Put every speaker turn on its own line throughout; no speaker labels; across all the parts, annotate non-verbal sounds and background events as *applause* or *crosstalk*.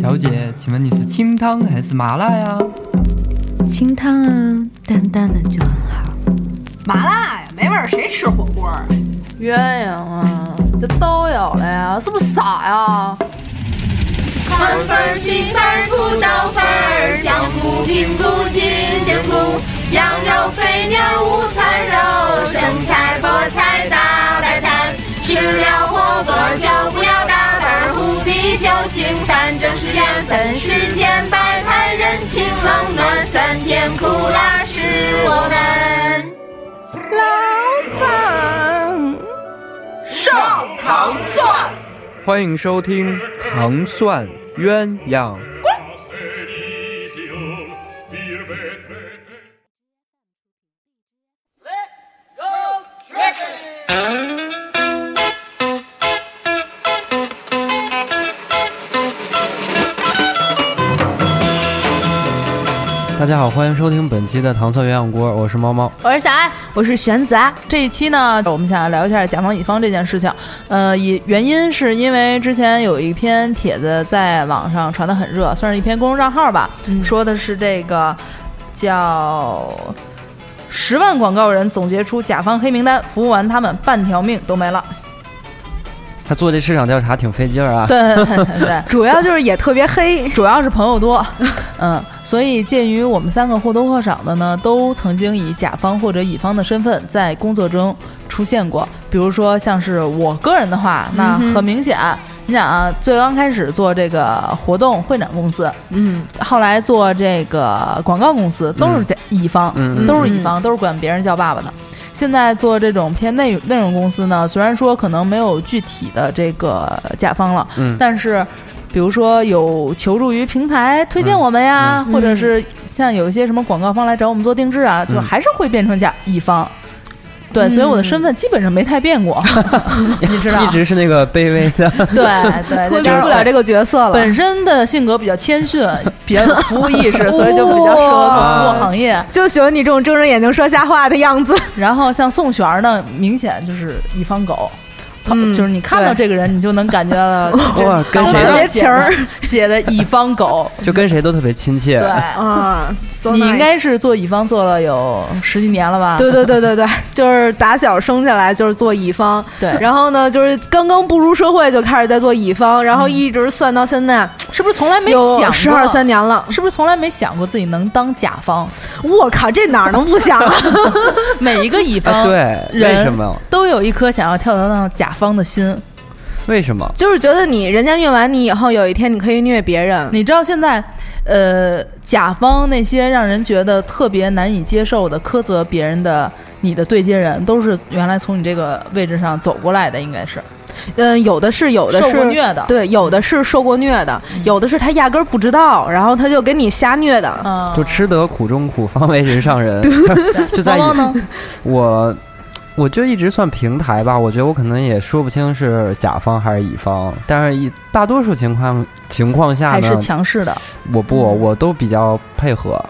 小姐，请问你是清汤还是麻辣呀？
清汤啊，淡淡的就很好。
麻辣呀，没味儿，谁吃火锅啊？
鸳鸯啊，这都有了呀，是不是傻呀？
宽粉儿、细粉儿、土豆粉儿，香菇、平菇、金针菇，羊肉、肥牛、午餐肉，生菜、菠菜、大白菜，吃了火锅就不要打板儿，胡啤酒、清淡正是缘分，世间百态，人情冷暖，酸甜苦辣是我们。
老板，
上糖蒜。
欢迎收听《糖蒜鸳鸯》。大家好，欢迎收听本期的《糖蒜鸳鸯锅》，我是猫猫。
我是小爱，
我是玄子啊。
这一期呢，我们想要聊一下甲方乙方这件事情。呃，以原因是因为之前有一篇帖子在网上传的很热，算是一篇公众账号吧，说的是这个叫十万广告人总结出甲方黑名单，服务完他们半条命都没了。
他做这市场调查挺费劲儿啊。
对对。对 *laughs* 对，
主要就是也特别黑，
主要是朋友多，*laughs* 嗯，所以鉴于我们三个或多或少的呢，都曾经以甲方或者乙方的身份在工作中出现过。比如说像是我个人的话，那很明显，你想啊，最刚开始做这个活动会展公司，
嗯，
后来做这个广告公司，都是甲乙方，
嗯。
都是乙方，都是管别人叫爸爸的。现在做这种偏内内容公司呢，虽然说可能没有具体的这个甲方了，
嗯。
但是比如说有求助于平台推荐我们呀，
嗯。
或者是像有一些什么广告方来找我们做定制啊，就
嗯。
还是会变成甲乙方。对，所以我的身份基本上没太变过，*laughs* 你知道
一？直是那个卑微的。
对对，
脱
就是
离不了这个角色了。
本身的性格比较谦逊，比较有服务意识，所以就比较适合做服务行业。
就喜欢你这种睁着眼睛说瞎话的样子。*laughs*
然后像宋璇儿呢，明显就是一方狗。
嗯
就是你看到这个人，你就能感觉到 *laughs*
哇，跟谁
情儿
写的乙方狗，*laughs*
就跟谁都特别亲切。
对，
啊，so
你应该是做乙方做了有十几年了吧？
对对对对对，*laughs* 就是打小生下来就是做乙方，
对
然后呢，就是刚刚步入社会就开始在做乙方，然后一直算到现在
是不是从来没想
十二三？年了。
是不是从来没想过自己能当甲方？
我靠，这哪能不想啊？
每一个乙
啊，
方
对，为
人
什么？
都有一颗想要跳槽到甲方的心。
为什么？
就是觉得你人家虐完你以后，有一天你可以虐别人。
你知道现在，呃，甲方那些让人觉得特别难以接受的苛责别人的你的对接人，都是原来从你这个位置上走过来的，应该是
嗯，有的是，有的
受
是
过虐的。
对，有的是受过虐的，有的是他压根儿不知道，然后他就给你瞎虐的。
嗯，
就吃得苦中苦，方为人上人。*laughs* *laughs* 就在
猫猫呢？
我，我就一直算平台吧。我觉得我可能也说不清是甲方还是乙方，但是一大多数情况情况下呢
还是，强势的？
我不，
嗯
我都比较配合。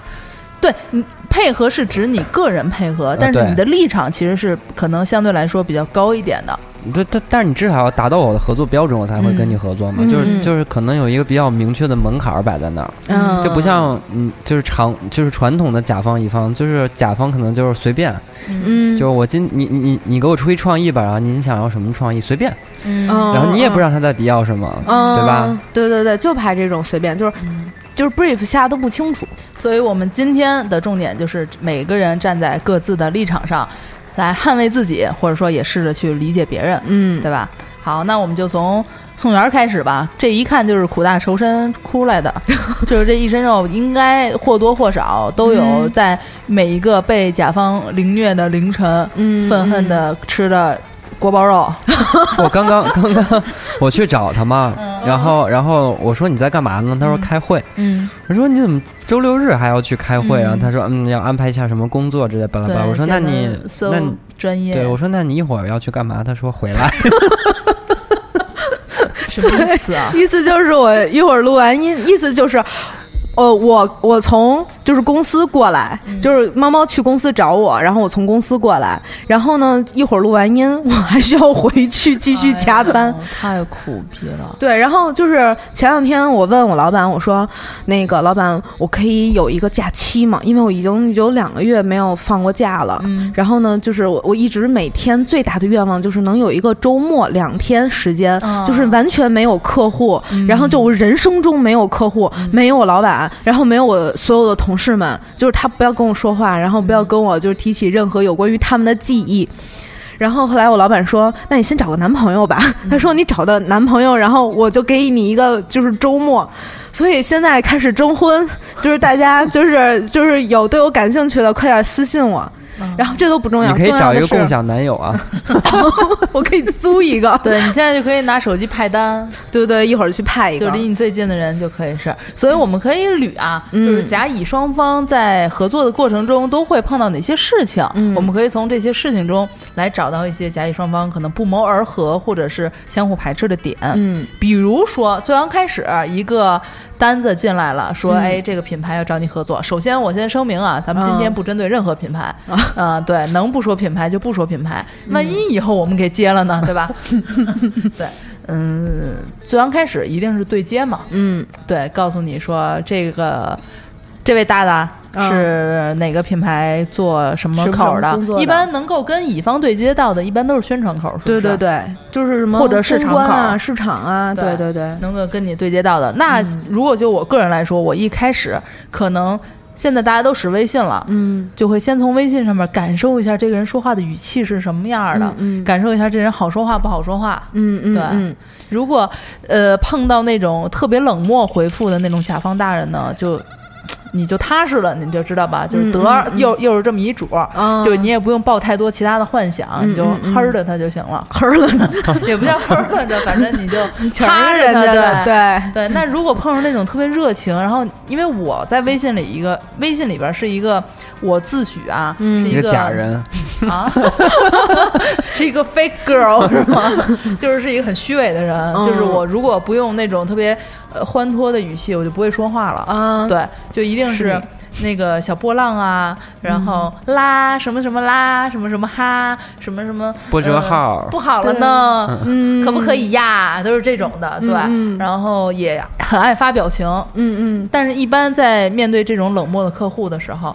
对你配合是指你个人配合，但是你的立场其实是可能相对来说比较高一点的。
对，但但是你至少要达到我的合作标准，我才会跟你合作嘛。
嗯
就是
嗯。
就是可能有一个比较明确的门槛儿摆在那儿，
嗯，
就不像嗯，就是常就是传统的甲方乙方，就是甲方可能就是随便，
嗯，
就是我今你你你你给我出一创意吧，然后你想要什么创意随便，
嗯。
嗯
然后你也不知道他在底要什么，
嗯，
对吧？
对对对，就拍这种随便，就是就是 brief 下都不清楚。
所以我们今天的重点就是每个人站在各自的立场上，来捍卫自己，或者说也试着去理解别人，
嗯，
对吧？好，那我们就从宋元开始吧。这一看就是苦大仇深出来的，*laughs* 就是这一身肉，应该或多或少都有
嗯
在每一个被甲方凌虐的凌晨，
嗯
愤恨的吃的锅包肉。*laughs*
我刚刚刚刚 *laughs* 我去找他嘛，
嗯
然后然后我说你在干嘛呢？他说
嗯
开会。
嗯，
我说你怎么周六日还要去开会啊？
嗯
他说嗯要安排一下什么工作之类巴拉巴拉。我说那你那你
专业，
对我说那你一会儿要去干嘛？他说回来。*laughs*
什么意思啊？
意思就是我一会儿录完音，意思就是呃，我我从就是公司过来，就是猫猫去公司找我，然后我从公司过来，然后呢，一会儿录完音，我还需要回去 *laughs* 继续加班。
哎太苦逼了。
对，然后就是前两天我问我老板，我说那个老板，我可以有一个假期吗？因为我已经有两个月没有放过假了。
嗯
然后呢，就是我我一直每天最大的愿望就是能有一个周末两天时间，
哦
就是完全没有客户，
嗯
然后就我人生中没有客户，没有老板，然后没有我所有的同事们，就是他不要跟我说话，然后不要跟我就是提起任何有关于他们的记忆。然后后来我老板说：“那你先找个男朋友吧。”他说：“你找的男朋友，然后我就给你一个就是周末。”所以现在开始征婚，就是大家就是就是有对我感兴趣的，快点私信我。然后这都不重要，
你可以
重要的是
找一个共享男友啊，*laughs*
我可以租一个。*laughs*
对你现在就可以拿手机派单，
对对，一会儿去派一个。
就离你最近的人就可以是。所以我们可以捋啊，
嗯
就是甲乙双方在合作的过程中都会碰到哪些事情，
嗯
我们可以从这些事情中来找到一些甲乙双方可能不谋而合或者是相互排斥的点。
嗯
比如说，最刚开始一个单子进来了，说，
嗯
哎，这个品牌要找你合作。首先，我先声明啊，咱们今天
嗯
不针对任何品牌，啊、*laughs* 对，能不说品牌就不说品牌，万一以后我们给接了呢，对吧？*laughs* 对，嗯，最刚开始一定是对接嘛，
嗯。
对，告诉你说这个这位大大
嗯
是哪个品牌做什么口
的
一般能够跟乙方对接到的，一般都是宣传口，是是
对对对，就是什么
或者市场
啊、市场啊，
对
对对对，
能够跟你对接到的。那如果就我个人来说，我一开始可能现在大家都使微信了，
嗯
就会先从微信上面感受一下这个人说话的语气是什么样的，
嗯嗯
感受一下这人好说话不好说话。
嗯嗯
对
嗯
如果呃碰到那种特别冷漠回复的那种甲方大人呢，就。你就踏实了，你就知道吧，就是得、
嗯嗯。
又又是这么一主就你也不用抱太多其他的幻想，
嗯
你就哼着他就行了，
呵了呢，*laughs*
也不叫哼着着，反正你就 *laughs*
全
踏着他，对。
对，
对，那如果碰上那种特别热情，然后因为我在微信里一个微信里边是一个我自诩啊，
嗯。
一个
是一个
假人，
啊，*laughs* 是一个 fake girl 是吗？就是是一个很虚伪的人，
嗯。
就是我如果不用那种特别呃欢脱的语气，我就不会说话了。
啊，
对，就一定是那个小波浪啊，然后啦什么什么啦，什么什么哈，什么什么
波折
呃
号
不好了呢，
嗯，
可不可以呀？都是这种的，对。然后也很爱发表情，
嗯嗯
但是一般在面对这种冷漠的客户的时候。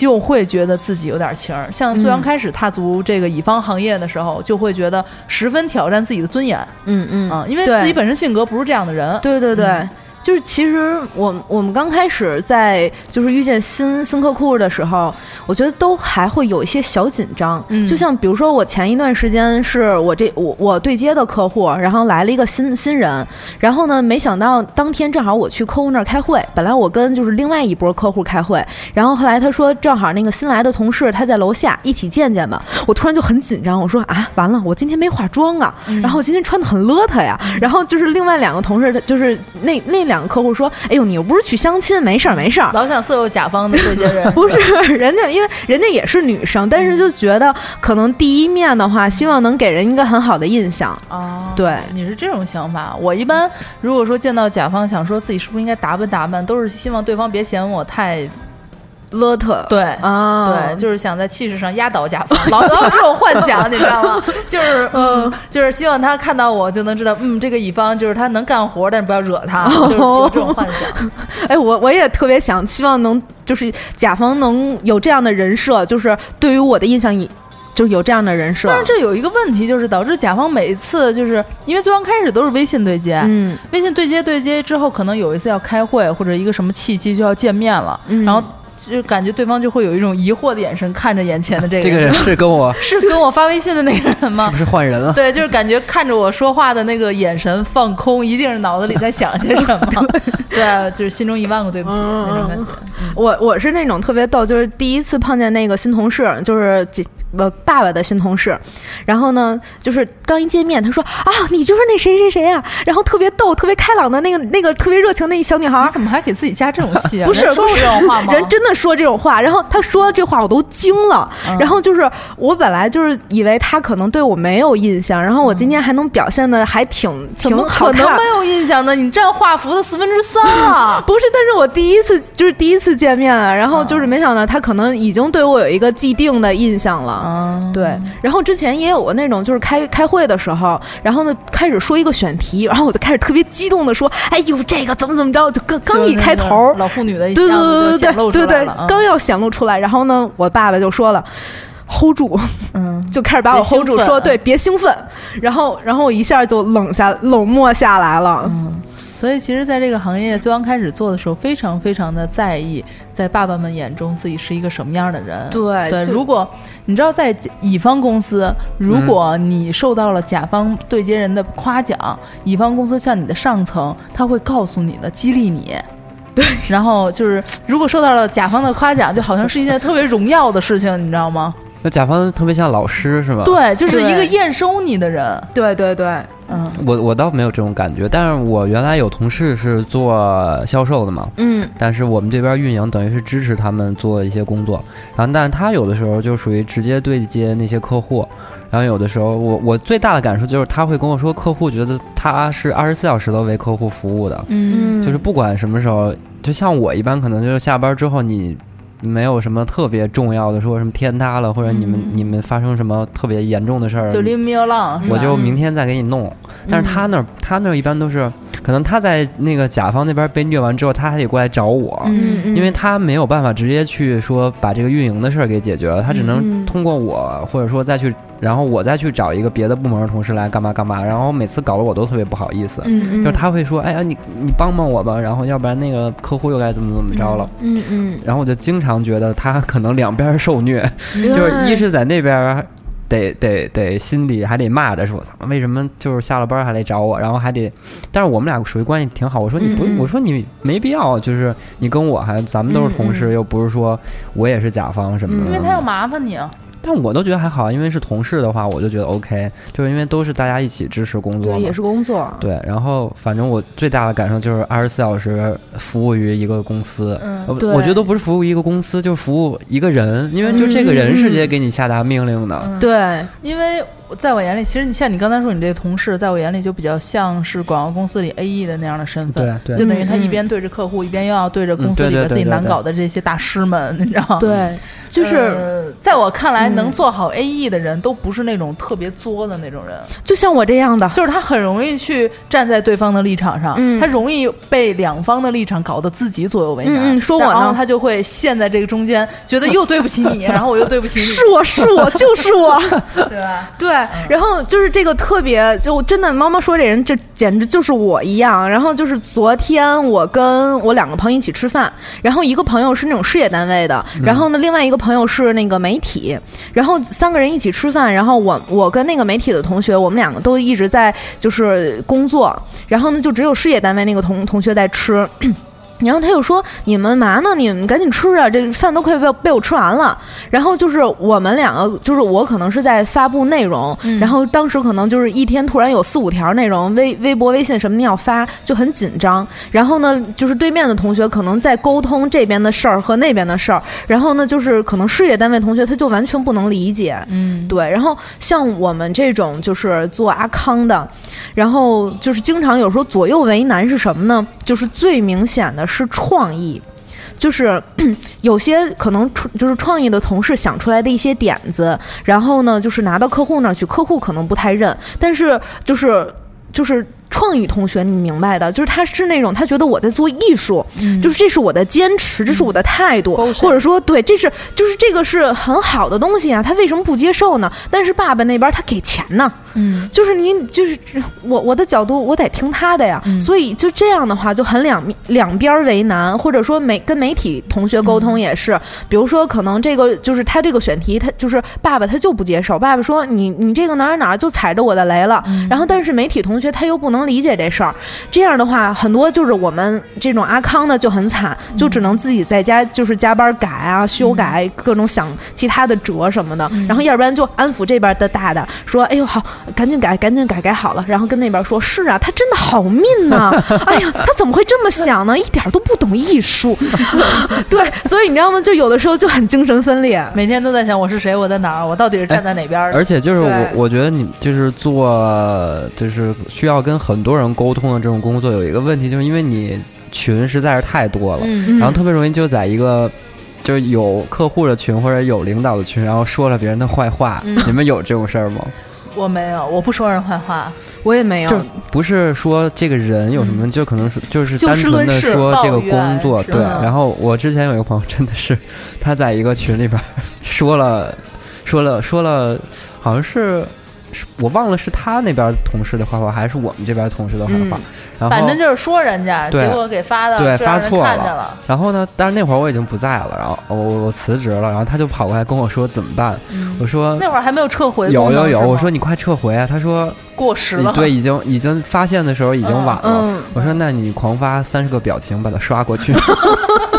就会觉得自己有点情儿，像最刚开始踏足这个乙方行业的时候，就会觉得十分挑战自己的尊严。
嗯嗯。
啊、因为自己本身性格不是这样的人。
对对对。就是其实我我们刚开始在就是遇见新新客户的时候，我觉得都还会有一些小紧张。
嗯
就像比如说我前一段时间是我这我我对接的客户，然后来了一个新新人，然后呢，没想到当天正好我去客户那儿开会，本来我跟就是另外一波客户开会，然后后来他说正好那个新来的同事他在楼下一起见见吧，我突然就很紧张，我说啊完了，我今天没化妆啊，然后我今天穿的很邋遢呀，然后就是另外两个同事，他就是那那两个客户说，哎呦你又不是去相亲，没事儿没事儿。
老想色诱甲方的这些人，*laughs*
不是人家，因为人家也是女生，但是就觉得可能第一面的话，希望能给人一个很好的印象。
哦，
对
你是这种想法。我一般如果说见到甲方，想说自己是不是应该打扮打扮，都是希望对方别嫌我太
邋遢，
对。
啊，
对，就是想在气势上压倒甲方，老老有这种幻想，你知道吗？*laughs* 就是嗯，就是希望他看到我就能知道，嗯，这个乙方就是他能干活，但是不要惹他，就是有这种幻想。
哎，我我也特别想，希望能就是甲方能有这样的人设，就是对于我的印象以就是有这样的人设。
但是这有一个问题，就是导致甲方每一次就是因为最刚开始都是微信对接，
嗯
微信对接对接之后，可能有一次要开会或者一个什么契机就要见面了，
嗯
然后就感觉对方就会有一种疑惑的眼神看着眼前的这个
这个人是跟我 *laughs*
是跟我发微信的那个人吗
是不？*laughs* 是换人了？
对，就是感觉看着我说话的那个眼神放空，一定是脑子里在想些什么。*laughs* 对，就是心中一万个对不起
嗯
那种感觉。
我我是那种特别逗，就是第一次碰见那个新同事，就是姐我爸爸的新同事，然后呢，就是刚一见面，他说啊，你就是那谁谁谁啊，然后特别逗、特别开朗的那个那个特别热情的那小女孩
你。怎么还给自己加这种戏啊？
不是
人说
不是
这种话吗？
人真的的说这种话，然后他说这话我都惊了，
嗯
然后就是我本来就是以为他可能对我没有印象，然后我今天还能表现的还挺挺
怎么
好看
可能没。有印象呢？你占画幅的四分之三啊！*laughs*
不是，但是我第一次就是第一次见面啊，然后就是没想到他可能已经对我有一个既定的印象了。
嗯，
对，然后之前也有过那种，就是开开会的时候，然后呢开始说一个选题，然后我就开始特别激动的说：“哎呦，这个怎么怎么着？”就刚刚一开头，
老妇女的
对对
样子就
对对对刚要显露出来，然后呢，我爸爸就说了。hold 住，
嗯，*laughs*
就开始把我 hold 住，说对，别兴奋。然后，然后我一下就冷下冷漠下来了。
嗯所以其实，在这个行业最刚开始做的时候，非常非常的在意，在爸爸们眼中自己是一个什么样的人。对，
对
如果你知道在乙方公司，如果你受到了甲方对接人的夸奖，乙方公司向你的上层，他会告诉你的，激励你。对，然后就是如果受到了甲方的夸奖，就好像是一件特别荣耀的事情，你知道吗？
那甲方特别像老师是吧？，
对，就是一个验收你的人。
对对对，
嗯
我我倒没有这种感觉，但是我原来有同事是做销售的嘛，
嗯
但是我们这边运营等于是支持他们做一些工作，然后但是他有的时候就属于直接对接那些客户，然后有的时候我我最大的感受就是他会跟我说，客户觉得他是二十四小时都为客户服务的，
嗯。
就是不管什么时候，就像我一般可能就是下班之后你。没有什么特别重要的，说什么天塌了，或者你们、你们发生什么特别严重的事儿，
就 leave me alone，
我就明天再给你弄。但是他那儿，他那儿一般都是，可能他在那个甲方那边被虐完之后，他还得过来找我，
嗯嗯，
因为他没有办法直接去说把这个运营的事儿给解决了，他只能通过我，或者说再去，然后我再去找一个别的部门的同事来干嘛干嘛，然后每次搞得我都特别不好意思。
嗯嗯，
就是他会说，哎呀，你你帮帮我吧，然后要不然那个客户又该怎么怎么着了，
嗯嗯，
然后我就经常觉得他可能两边受虐，就是一是在那边儿得得得心里还得骂着说，操，为什么就是下了班还得找我，然后还得，但是我们俩属于关系挺好。我说你不，
嗯嗯
我说你没必要，就是你跟我还咱们都是同事，又不是说我也是甲方什么的。
因为他要麻烦你啊。
但我都觉得还好，因为是同事的话，我就觉得 OK，就是因为都是大家一起支持工作嘛。
对，也是工作。
对，然后反正我最大的感受就是二十四小时服务于一个公司，
嗯
我觉得都不是服务一个公司，就是服务一个人，因为就这个人是直接给你下达命令的。
对，
因为在我眼里，其实你像你刚才说，你这个同事，在我眼里就比较像是广告公司里 A E 的那样的身份，
对对
就等于他一边对着客户，一边又要对着公司里边自己难搞的这些大师们，你知道吗？
对，*laughs* 就是、
呃在我看来，
嗯
能做好 A E 的人都不是那种特别作的那种人，
就像我这样的，
就是他很容易去站在对方的立场上，
嗯
他容易被两方的立场搞得自己左右为难。
嗯嗯说我呢
然后他就会陷在这个中间，觉得又对不起你，*laughs* 然后我又对不起你，
是我是我就是我。*laughs*
对吧？
对，然后就是这个特别，就真的猫猫说这人这简直就是我一样。然后就是昨天我跟我两个朋友一起吃饭，然后一个朋友是那种事业单位的，然后呢另外一个朋友是那个媒体，然后三个人一起吃饭，然后我我跟那个媒体的同学，我们两个都一直在就是工作，然后呢就只有事业单位那个同同学在吃。然后他又说：“你们嘛呢？你们赶紧吃啊！这饭都快被被我吃完了。”然后就是我们两个，就是我可能是在发布内容，然后当时可能就是一天突然有四五条内容，微微博、微信什么的要发，就很紧张。然后呢，就是对面的同学可能在沟通这边的事儿和那边的事儿，然后呢，就是可能事业单位同学他就完全不能理解，
嗯，
对，然后像我们这种就是做阿康的，然后就是经常有时候左右为难是什么呢？就是最明显的是创意。就是 *clears throat* 有些可能创就是创意的同事想出来的一些点子，然后呢，就是拿到客户那儿去，客户可能不太认，但是就是就是创意同学，你明白的，就是他是那种他觉得我在做艺术，就是这是我的坚持，这是我的态度或者说对，这是就是这个是很好的东西啊，他为什么不接受呢？但是爸爸那边他给钱呢，
嗯，
就是你就是我我的角度我得听他的呀，所以就这样的话就很两两边为难，或者说媒跟媒体同学沟通也是，比如说可能这个就是他这个选题，他就是爸爸他就不接受，爸爸说你你这个哪儿哪儿就踩着我的雷了，然后但是媒体同学他又不能理解这事儿，这样的话很多就是我们这种阿康的就很惨，就只能自己在家就是加班改啊、修改各种想其他的辙什么的，然后要不然就安抚这边的大大说，哎呦好，赶紧改，赶紧改，改好了，然后跟那边说，是啊，他真的好命呐、*laughs* 哎呀，他怎么会这么想呢？一点都不懂艺术。*laughs* 对，所以你知道吗？就有的时候就很精神分裂。
每天都在想我是谁，我在哪儿，我到底是站在哪边儿的？
而且就是我，我觉得你就是做就是需要跟很多人沟通的这种工作，有一个问题，就是因为你群实在是太多了，
嗯，
然后特别容易就在一个。就是有客户的群或者有领导的群，然后说了别人的坏话，
嗯
你们有这种事儿吗？
我没有，我不说人坏话，
我也没有，
就不是说这个人有什么，就可能是就是单纯的说这个工作，对。然后我之前有一个朋友，真的是他在一个群里边 *laughs* 说了说了说了，好像是是我忘了是他那边同事的坏话，还是我们这边同事的坏话。然后
反正就是说人家，结果给发的
对发错了然后呢，但是那会儿我已经不在了，然后我我辞职了，然后他就跑过来跟我说怎么办？我说
那会儿还没有撤回
有有有，我说你快撤回啊！他说
过时了，
对，已经已经发现的时候已经晚了。
嗯
我说那你狂发三十个表情把它刷过去。*laughs*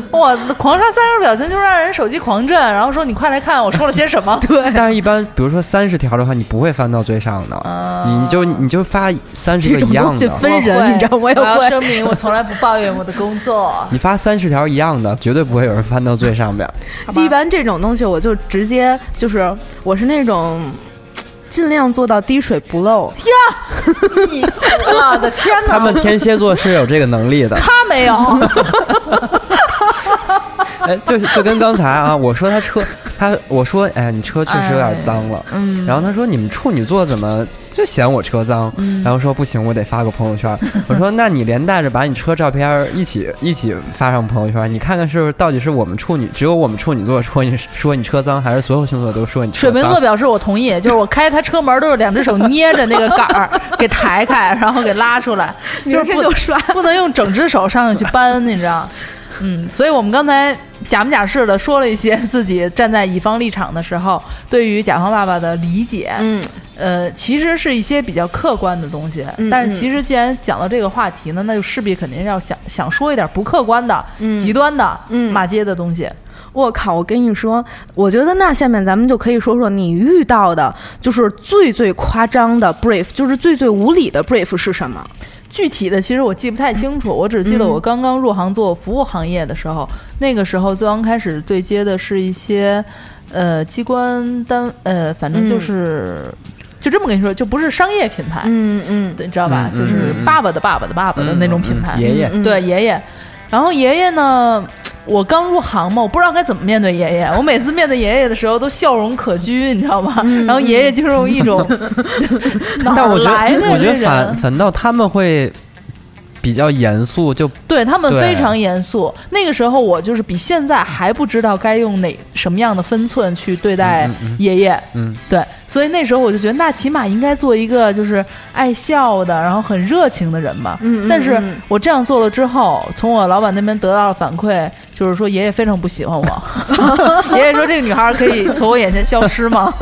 *laughs*
哇，狂刷三十表情就让人手机狂震，然后说你快来看我说了些什么。*laughs* 对，
但是，一般比如说三十条的话，你不会翻到最上的，
嗯
你你就你就发三十个一样的，
东西分人，你知道吗？我也
我要。声明，我从来不抱怨我的工作。*laughs*
你发三十条一样的，绝对不会有人翻到最上边。
一般这种东西，我就直接就是，我是那种尽量做到滴水不漏。
你我的天哪！
他们天蝎座是有这个能力的。
他没有，
哎，就是就跟刚才啊，我说他车，他我说哎，你车确实有点脏了。
嗯，
然后他说你们处女座怎么就嫌我车脏？然后说不行，我得发个朋友圈。我说那你连带着把你车照片一起一起发上朋友圈，你看看是不是到底是我们处女，只有我们处女座说你说你车脏，还是所有星座都说你车
水？瓶座表示我同意，就是我开他车门都是两只手捏着那个杆儿给抬开，然后给拉出来，就是不
明天就刷。
不能用整只手上去搬，你知道？嗯，所以我们刚才假模假式的说了一些 *laughs* 自己站在乙方立场的时候，对于甲方爸爸的理解，
嗯
呃，其实是一些比较客观的东西。
嗯
但是其实既然讲到这个话题呢，那就势必肯定要想想说一点不客观的、
嗯
极端的、
嗯
骂街的东西。
我靠！我跟你说，我觉得那下面咱们就可以说说你遇到的，就是最最夸张的 brief，就是最最无理的 brief 是什么？
具体的其实我记不太清楚，我只记得
嗯。
我刚刚入行做服务行业的时候，那个时候最刚开始对接的是一些呃机关单呃，反正就是、就这么跟你说，就不是商业品牌，
嗯嗯
对，你知道吧？
嗯
就是爸爸的爸爸的爸爸的那种品牌，
嗯。爷爷。
嗯
对爷爷。然后爷爷呢，我刚入行嘛，我不知道该怎么面对爷爷。我每次面对爷爷的时候都笑容可掬，你知道吗？
嗯
然后爷爷就是用一种 *laughs*
但我觉
来的
得，我觉得反？反倒他们会比较严肃，就
对他们非常严肃。那个时候我就是比现在还不知道该用哪什么样的分寸去对待爷爷。
嗯，
对，所以那时候我就觉得，那起码应该做一个就是爱笑的，然后很热情的人嘛。
嗯嗯
但是
嗯
我这样做了之后，从我老板那边得到了反馈，就是说爷爷非常不喜欢我。*laughs* 爷爷说这个女孩可以从我眼前消失吗？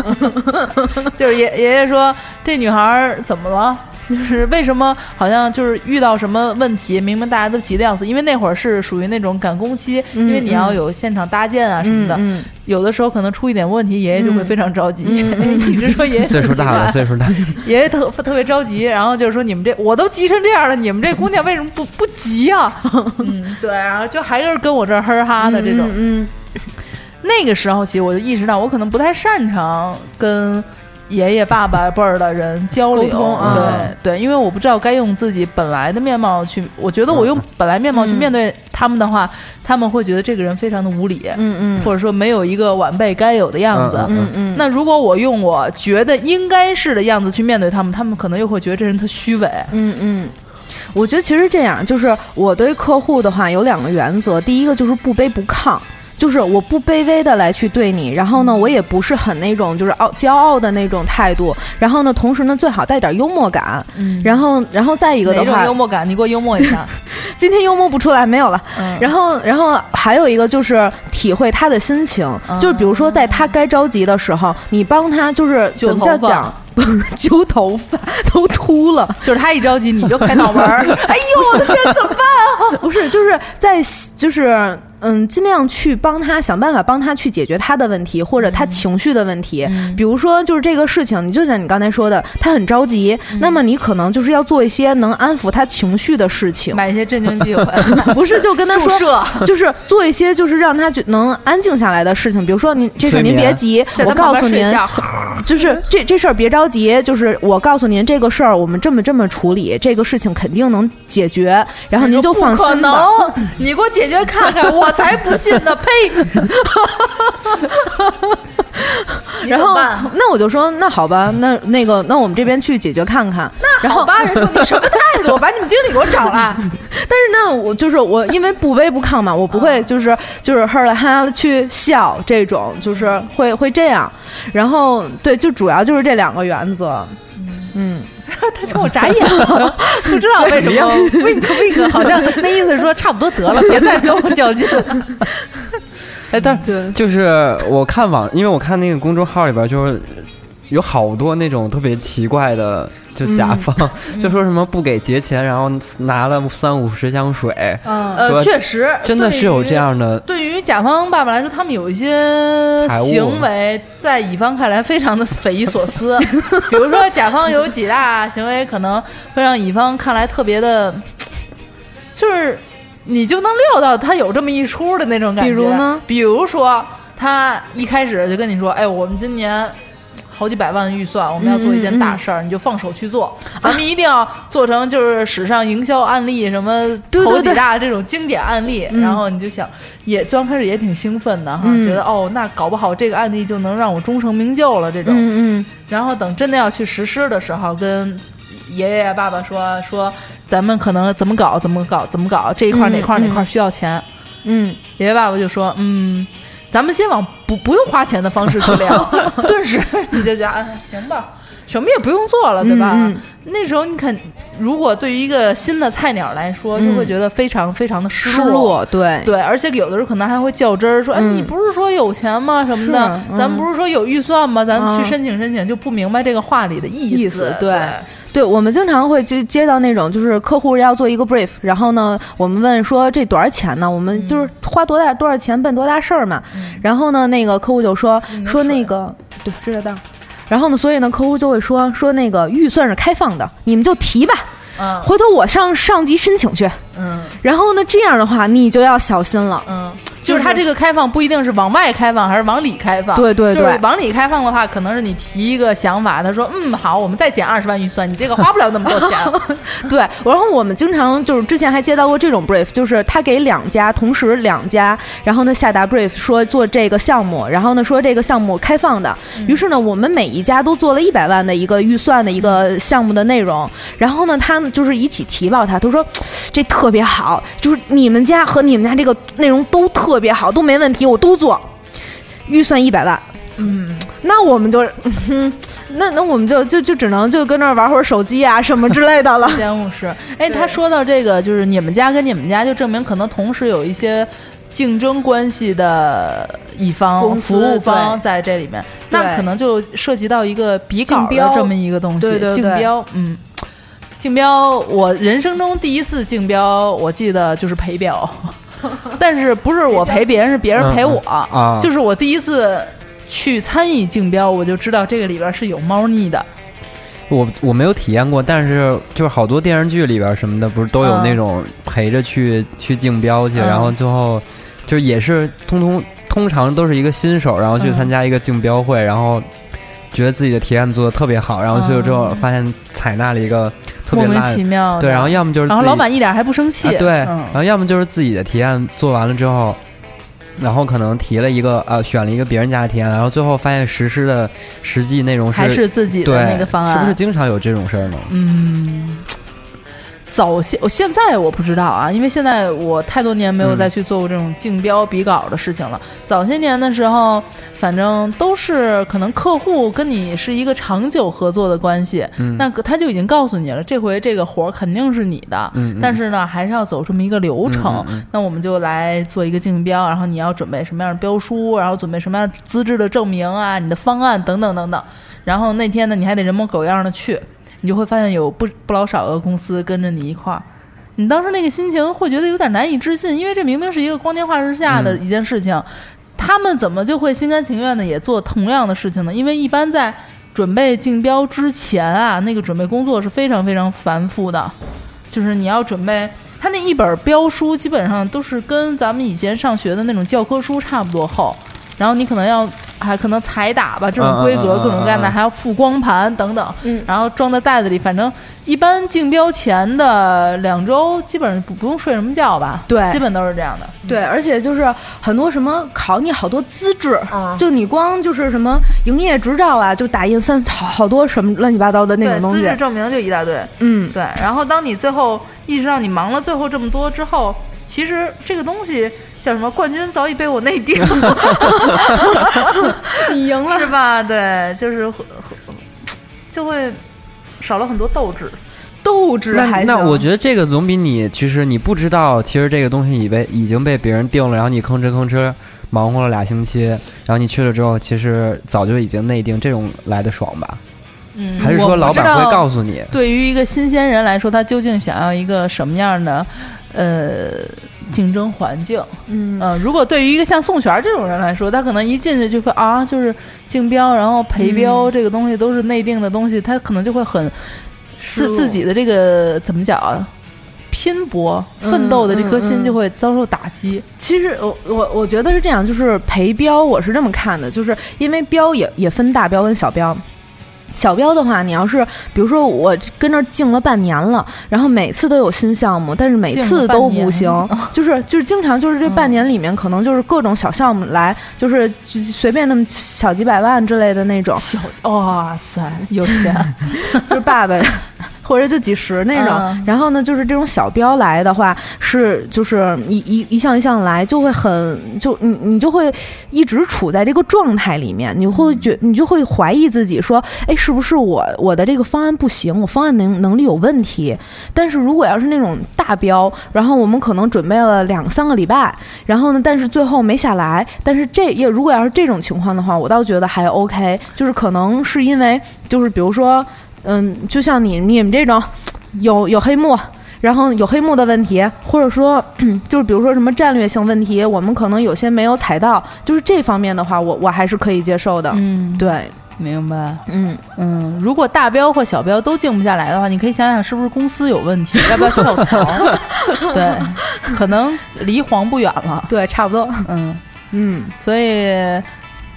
*laughs* 就是爷爷爷说这女孩怎么了？就是为什么好像就是遇到什么问题，明明大家都急得要死，因为那会儿是属于那种赶工期，
嗯
因为你要有现场搭建啊什么的，
嗯
有的时候可能出一点问题，爷爷就会非常着急，
嗯 *laughs*
一直说爷爷
岁数大了，岁数大，
爷爷特特别着急，然后就是说你们这我都急成这样了，你们这姑娘为什么不不急啊？*laughs* 嗯，对，然后就还是跟我这儿哼哈的这种。
嗯 *laughs*
那个时候起，我就意识到我可能不太擅长跟爷爷爸爸辈儿的人交流，对对，因为我不知道该用自己本来的面貌去，我觉得我用本来面貌去
嗯
面对他们的话，他们会觉得这个人非常的无理，
嗯嗯
或者说没有一个晚辈该有的样子。
嗯
嗯嗯，
那如果我用我觉得应该是的样子去面对他们，他们可能又会觉得这人特虚伪。
嗯嗯。我觉得其实这样，就是我对客户的话有两个原则，第一个就是不卑不亢。就是我不卑微的来去对你，然后呢，我也不是很那种就是傲骄傲的那种态度，然后呢，同时呢，最好带点幽默感，
嗯
然后，然后再一个的话，
幽默感？你给我幽默一下。*laughs*
今天幽默不出来，没有了。
嗯
然后，然后还有一个就是体会他的心情，就是比如说在他该着急的时候，你帮他就是
揪
怎么叫讲 *laughs* 揪头发都秃了，
就是他一着急，你就拍脑门儿。*laughs* 哎呦，我的天，怎么办啊？*laughs*
不是就是在就是嗯，尽量去帮他想办法帮他去解决他的问题或者他情绪的问题。
嗯
比如说，就是这个事情，你就像你刚才说的，他很着急，那么你可能就是要做一些能安抚他情绪的事情。
买一些镇静剂回来，
不是，就跟他说，就是做一些就是让他觉能安静下来的事情，比如说您这事儿您别急，我告诉您，就是这这事儿别着急，急就是我告诉您这个事儿我们这么这么处理，这个事情肯定能解决，然后您就放
心可
心吧。
能，你给我解决看看，我才不信呢！呸！*laughs* 你 *laughs*
然后那我就说那好吧，那那个那我们这边去解决看看。然后
好吧，人说你什么态度？把你们经理给我找来。*laughs*
但是呢，我就是我，因为不卑不亢嘛，我不会就是就是哈了哈了去笑这种，就是会会这样。然后对，就主要就是这两个原则。嗯，
他冲我眨眼了，不知道为什么。wink wink，好像那意思说差不多得了，别再跟我较劲了。
哎，但就是我看网，因为我看那个公众号里边就是有好多那种特别奇怪的，就甲方、*laughs* 就说什么不给结钱，然后拿了三五十箱水，
嗯
呃，确实，
真的是有这样的。
对于甲方爸爸来说，他们有一些行为，在乙方看来非常的匪夷所思。*laughs* 比如说，甲方有几大行为可能会让乙方看来特别的，就是你就能料到他有这么一出的那种感觉。
比如呢？
比如说，他一开始就跟你说：“哎，我们今年。”好几百万预算，我们要做一件大事儿，你就放手去做。咱们一定要做成就是史上营销案例，什么头几大这种经典案例。
嗯
然后你就想，也刚开始也挺兴奋的哈，
嗯
觉得哦，那搞不好这个案例就能让我终成名就了这种。
嗯嗯
然后等真的要去实施的时候，跟爷爷爸爸说说，咱们可能怎么搞，怎么搞，怎么搞，这一块哪块儿哪块需要钱。
嗯，
爷爷爸爸就说，嗯。咱们先往不不用花钱的方式去聊，*laughs* 顿时你就觉得，啊，行吧，什么也不用做了，对吧？
嗯
那时候你肯，如果对于一个新的菜鸟来说，就会
嗯
觉得非常非常的失
失落，对，
对，而且有的时候可能还会较真儿，说：“哎，
嗯
你不是说有钱吗？什么的，咱不是说有预算吗？咱去
嗯
申请申请，就不明白这个话里的意
意
思。
思对对，我们经常会接接到那种，就是客户要做一个 brief，然后呢，我们问说这多少钱呢？我们就是花多大多少钱办多大事儿嘛。然后呢，那个客户就说说那个对，知道到。然后呢，所以呢，客户就会说说那个预算是开放的，你们就提吧，
嗯
回头我上上级申请去。
嗯
然后呢，这样的话你就要小心了。
嗯，就是它这个开放不一定是往外开放，还是往里开放。
对对对
就是往里开放的话，可能是你提一个想法，他说：“嗯，好，我们再减二十万预算，你这个花不了那么多钱。*laughs*
对，然后我们经常就是之前还接到过这种 brief，就是他给两家同时两家，然后呢下达 brief 说做这个项目，然后呢说这个项目开放的，于是呢我们每一家都做了一百万的一个预算的一个项目的内容，然后呢他们就是一起提报他，他说这特别好，就是你们家和你们家这个内容都特别好，都没问题，我都做，预算一百万。
嗯，
那我们就，*laughs* 嗯，那那我们就就就只能就跟那儿玩会儿手机啊什么之类的了。
监务室。哎，他说到这个，就是你们家跟你们家，就证明可能同时有一些竞争关系的一方、服务方在这里面，那可能就涉及到一个比稿的这么一个东西，
对对对
竞标，嗯。竞标，我人生中第一次竞标，我记得就是陪标，*laughs* 但是不是我陪别人，是别人陪我，
啊，
就是我第一次去参与竞标，我就知道这个里边是有猫腻的。
我我没有体验过，但是就是好多电视剧里边什么的，不是都有
嗯
那种陪着去、去竞标去，
嗯
然后最后就是也是通通通常都是一个新手，然后去
嗯
参加一个竞标会，然后觉得自己的提案做的特别好，然后去了之后
嗯。
发现采纳了一个特别
莫名
烂
其妙的。
对，然后要么就是
然后
自己
老板一点还不生气，
啊，对，
嗯。
然后要么就是自己的提案做完了之后，然后可能提了一个呃选了一个别人家的提案，然后最后发现实施的实际内容
还是自己
对
的那个方案，
是不是经常有这种事儿呢？
嗯，早些我现在我不知道啊，因为现在我太多年没有
嗯
再去做过这种竞标比稿的事情了。早些年的时候，反正都是可能客户跟你是一个长久合作的关系，
嗯，
那他就已经告诉你了，这回这个活儿肯定是你的，但是呢，还是要走这么一个流程。那我们就来做一个竞标，然后你要准备什么样的标书，然后准备什么样资质的证明啊，你的方案等等等等。然后那天呢，你还得人模狗样的去，你就会发现有不不老少的公司跟着你一块儿。你当时那个心情会觉得有点难以置信，因为这明明是一个光天化日下的一件事情，他们怎么就会心甘情愿的也做同样的事情呢？因为一般在准备竞标之前啊，那个准备工作是非常非常繁复的，就是你要准备。他那一本标书基本上都是跟咱们以前上学的那种教科书差不多厚，然后你可能要还可能彩打吧，这种规格各种各样的，还要附光盘等等，
嗯，
然后装在袋子里。反正一般竞标前的两周基本上不不用睡什么觉吧？
对，
基本都是这样的。
对，而且就是很多什么考你好多资质，
嗯
就你光就是什么营业执照啊，就打印三好好多什么乱七八糟的那种东西
资质。证明就一大堆。
嗯，
对，然后当你最后意识到你忙了最后这么多之后，其实这个东西叫什么？冠军早已被我内定，*laughs*
你赢了。
是吧？对，就是会就会少了很多斗志。
斗志
那
还行
那我觉得这个总比你其实你不知道，其实这个东西已被已经被别人定了，然后你吭哧吭哧忙活了俩星期，然后你去了之后，其实早就已经内定，这种来的爽吧？
嗯，
还是说老板会告诉你？
对于一个新鲜人来说，他究竟想要一个什么样的呃竞争环境？
嗯
呃，如果对于一个像宋璇这种人来说，他可能一进去就会啊，就是竞标，然后陪标、这个东西都是内定的东西，他可能就会很自自己的这个怎么讲啊？拼搏奋斗的这颗心就会遭受打击。
其实我我我觉得是这样，就是陪标，我是这么看的，就是因为标也也分大标跟小标。小标的话，你要是比如说我跟这儿竞了半年了，然后每次都有新项目，但是每次都不行，*laughs* 就是就是经常就是这半年里面可能就是各种小项目来，就是就随便那么小几百万之类的那种，
小哇塞，有钱，*laughs*
就是爸爸。或者就几十那种，
嗯
然后呢，就是这种小标来的话，是就是一一一项一项来，就会很就你你就会一直处在这个状态里面，你会觉你就会怀疑自己说，哎，是不是我我的这个方案不行，我方案能能力有问题？但是如果要是那种大标，然后我们可能准备了两三个礼拜，然后呢，但是最后没下来，但是这也如果要是这种情况的话，我倒觉得还 OK，就是可能是因为就是比如说。嗯，就像你你们这种有有黑幕，然后有黑幕的问题，或者说就是比如说什么战略性问题，我们可能有些没有踩到，就是这方面的话，我我还是可以接受的。
嗯，
对，
明白。
嗯
嗯，如果大标或小标都静不下来的话，你可以想想是不是公司有问题，要不要跳槽？*laughs* 对，可能离黄不远了。
对，差不多。
嗯
嗯
所以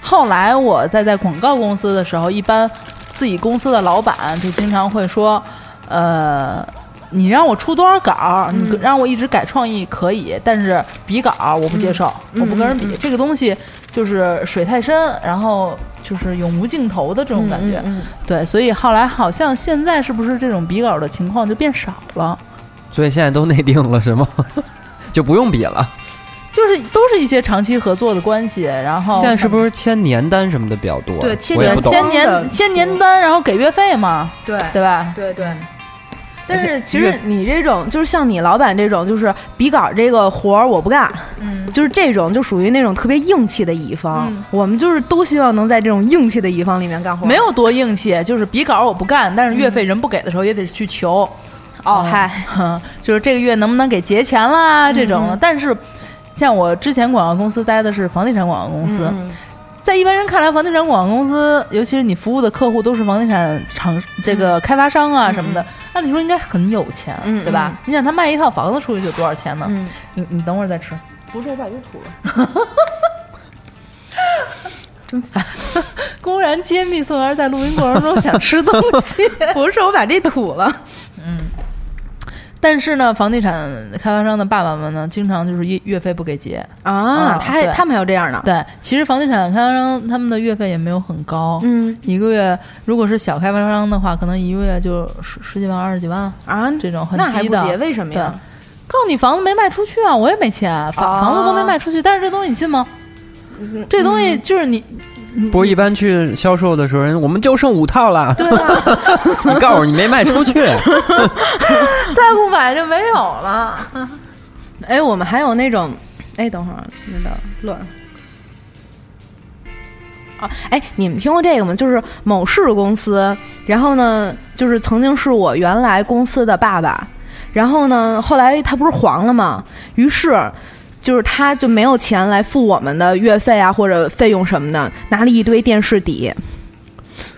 后来我在在广告公司的时候，一般自己公司的老板就经常会说，呃。你让我出多少稿，你让我一直改创意可以，但是比稿我不接受，
嗯
我不跟人比。
嗯嗯
这个东西就是水太深，然后就是永无尽头的这种感觉。
嗯
对，所以后来好像现在是不是这种比稿的情况就变少了？
所以现在都内定了是吗？*laughs* 就不用比了。
就是都是一些长期合作的关系，然后
现在是不是签年单什么的比较多？
对签
我也不懂。
签年签年单，然后给月费嘛，
对
对吧？
对对。但是其实你这种就是像你老板这种，就是笔稿这个活儿我不干，
嗯，
就是这种就属于那种特别硬气的乙方。
嗯
我们就是都希望能在这种硬气的乙方里面干活。
没有多硬气，就是笔稿我不干，但是月费人不给的时候也得去求。
哦，
嗯
嗨，
哼，*laughs* 就是这个月能不能给结钱啦这种的。但是像我之前广告公司待的是房地产广告公司，
嗯
在一般人看来，房地产广告公司，尤其是你服务的客户都是房地产厂这个开发商啊什么的，按理说应该很有钱，
嗯
对吧？你想他卖一套房子出去就多少钱呢？
嗯，
你你等会儿再吃。
不是我把这吐了，*laughs* 真烦。*laughs*
公然揭秘宋元在录音过程中想吃东西，*laughs*
不是我把这吐了。
但是呢，房地产开发商的爸爸们呢，经常就是月月费不给结。
啊，
嗯
他还他们还有这样的。
对，其实房地产开发商他们的月费也没有很高，
嗯
一个月如果是小开发商的话，可能一个月就十十几万、二十几万
啊，
这种很
那还
低的。
不结？为什么
对
呀？，
告诉你房子没卖出去啊，我也没钱，房、
哦
房子都没卖出去，但是这东西你信吗？这东西就是你，
不是一般去销售的时候，人我们就剩五套了，
对啊，*laughs*
你告诉你没卖出去，*laughs*
再不买就没有了。*laughs*
哎，我们还有那种，哎，等会儿那个乱。啊，哎，你们听过这个吗？就是某市公司，然后呢，就是曾经是我原来公司的爸爸，然后呢，后来他不是黄了吗？于是。就是他就没有钱来付我们的月费啊或者费用什么的，拿了一堆电视底。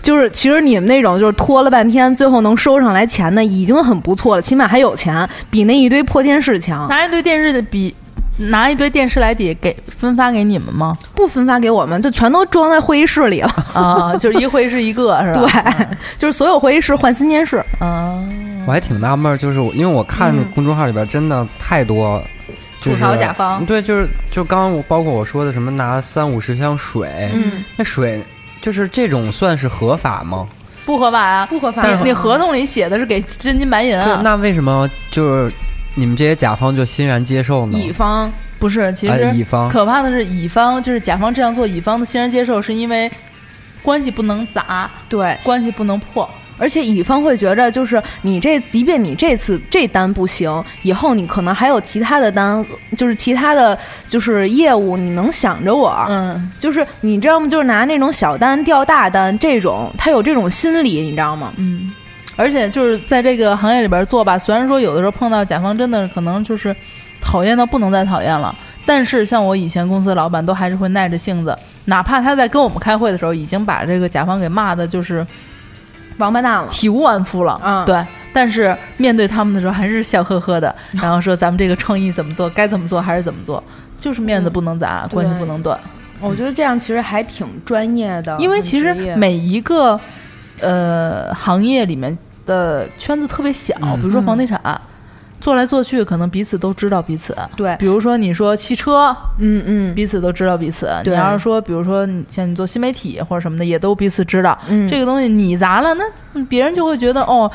就是其实你们那种就是拖了半天，最后能收上来钱的已经很不错了，起码还有钱，比那一堆破电视强。
拿一堆电视的比拿一堆电视来抵给分发给你们吗？
不分发给我们，就全都装在会议室里了。
啊，就是一会议室一个是吧？
对，就是所有会议室换新电视。
啊，
我还挺纳闷，就是我因为我看公众号里边真的太多。
吐槽甲方，
对，就是就刚刚我包括我说的什么拿三五十箱水，
嗯，
那水就是这种算是合法吗？
不合法啊，
不合法。
你你合同里写的是给真金白银啊，
那为什么就是你们这些甲方就欣然接受呢？
乙方
不是，其实
乙方
可怕的是乙方，就是甲方这样做，乙方的欣然接受是因为关系不能砸，
对，
关系不能破。
而且乙方会觉着，就是你这，即便你这次这单不行，以后你可能还有其他的单，就是其他的就是业务，你能想着我。
嗯，
就是你知道吗？就是拿那种小单调大单，这种他有这种心理，你知道吗？
嗯，而且就是在这个行业里边做吧，虽然说有的时候碰到甲方真的可能就是讨厌到不能再讨厌了，但是像我以前公司的老板都还是会耐着性子，哪怕他在跟我们开会的时候已经把这个甲方给骂的，就是。
王八蛋了，
体无完肤了。
嗯，
对。但是面对他们的时候，还是笑呵呵的，*laughs* 然后说咱们这个创意怎么做，该怎么做还是怎么做，就是面子不能砸，关系不能断。
我觉得这样其实还挺专业的，
因为其实每一个呃行业里面的圈子特别小，比如说房地产。做来做去，可能彼此都知道彼此。
对，
比如说你说汽车，
嗯嗯，
彼此都知道彼此。
你
要是说，比如说你像你做新媒体或者什么的，也都彼此知道。
嗯，
这个东西你砸了，那别人就会觉得哦，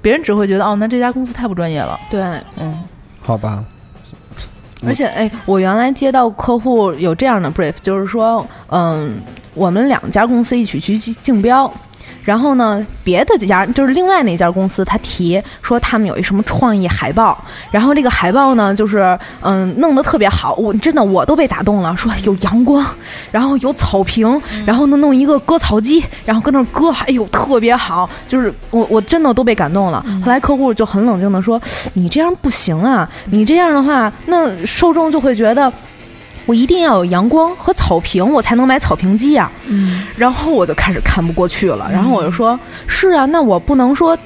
别人只会觉得哦，那这家公司太不专业了。
对，
嗯，
好吧。
而且，哎，我原来接到客户有这样的 brief，就是说，嗯，我们两家公司一起去竞标。然后呢，别的几家就是另外那家公司，他提说他们有一什么创意海报，然后这个海报呢，就是嗯弄得特别好，我真的我都被打动了，说有阳光，*laughs* 然后有草坪，然后呢弄一个割草机，然后搁那割，哎呦特别好，就是我我真的都被感动了。后来客户就很冷静的说，你这样不行啊，你这样的话，那受众就会觉得。我一定要有阳光和草坪，我才能买草坪机呀。
嗯，
然后我就开始看不过去了，然后我就说：“是啊，那我不能说。”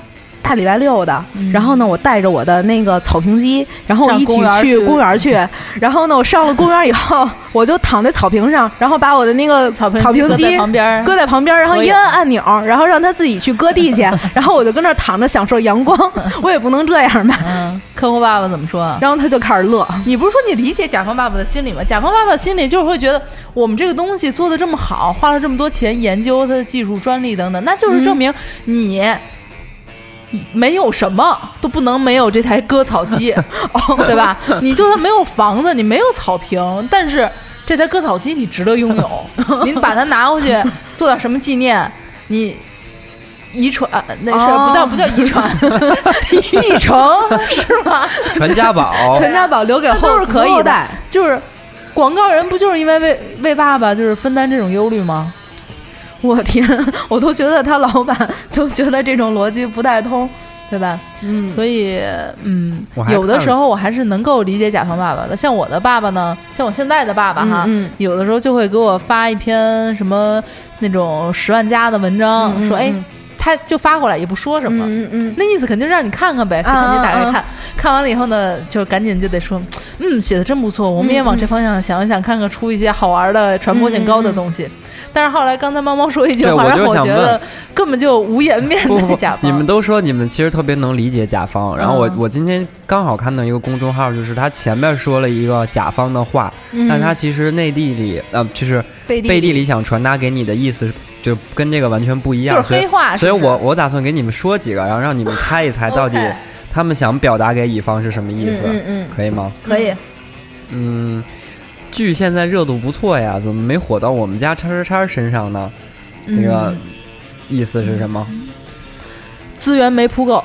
大礼拜六的，然后呢，我带着我的那个草坪机，然后我一起去公园去。然后呢，我上了公园以后，*laughs* 我就躺在草坪上，然后把我的那个草
草
坪机
旁边
搁在旁边，然后一按按钮，然后让它自己去割地去。*laughs* 然后我就跟那躺着享受阳光。*laughs* 我也不能这样吧？
客户爸爸怎么说？
然后他就开始乐。
你不是说你理解甲方爸爸的心理吗？甲方爸爸心里就是会觉得，我们这个东西做的这么好，花了这么多钱研究它的技术专利等等，那就是证明你。没有什么都不能没有这台割草机，*laughs* 对吧？你就算没有房子，你没有草坪，但是这台割草机你值得拥有。*laughs* 您把它拿回去做点什么纪念？你遗传那是不叫不叫遗传，*laughs* 继承是吗？
传家宝，
传家宝留给
都是可以的。就是广告人不就是因为为为爸爸就是分担这种忧虑吗？*laughs*
我天，我都觉得他老板都觉得这种逻辑不太通，
对吧？
嗯，
所以嗯，有的时候我还是能够理解甲方爸爸的。像我的爸爸呢，像我现在的爸爸哈，有的时候就会给我发一篇什么那种十万加的文章，说哎，他就发过来也不说什么，
嗯嗯，
那意思肯定让你看看呗，就赶紧打开看，看完了以后呢，就赶紧就得说，嗯，写的真不错，我们也往这方向想一想，看看出一些好玩的、传播性高的东西。但是后来，刚才猫猫说一句话，让我觉得根本就无颜面对甲方。
你们都说你们其实特别能理解甲方，然后我我今天刚好看到一个公众号，就是他前面说了一个甲方的话，但他其实内地里呃就是
背
地里。想传达给你的意思就跟这个完全不一样，
就是黑话。
所以我我打算给你们说几个，然后让你们猜一猜到底他们想表达给乙方是什么意思，
嗯嗯，
可以吗？
可以，
嗯。剧现在热度不错呀，怎么没火到我们家叉叉叉身上呢？那个意思是什么？
资源没铺够，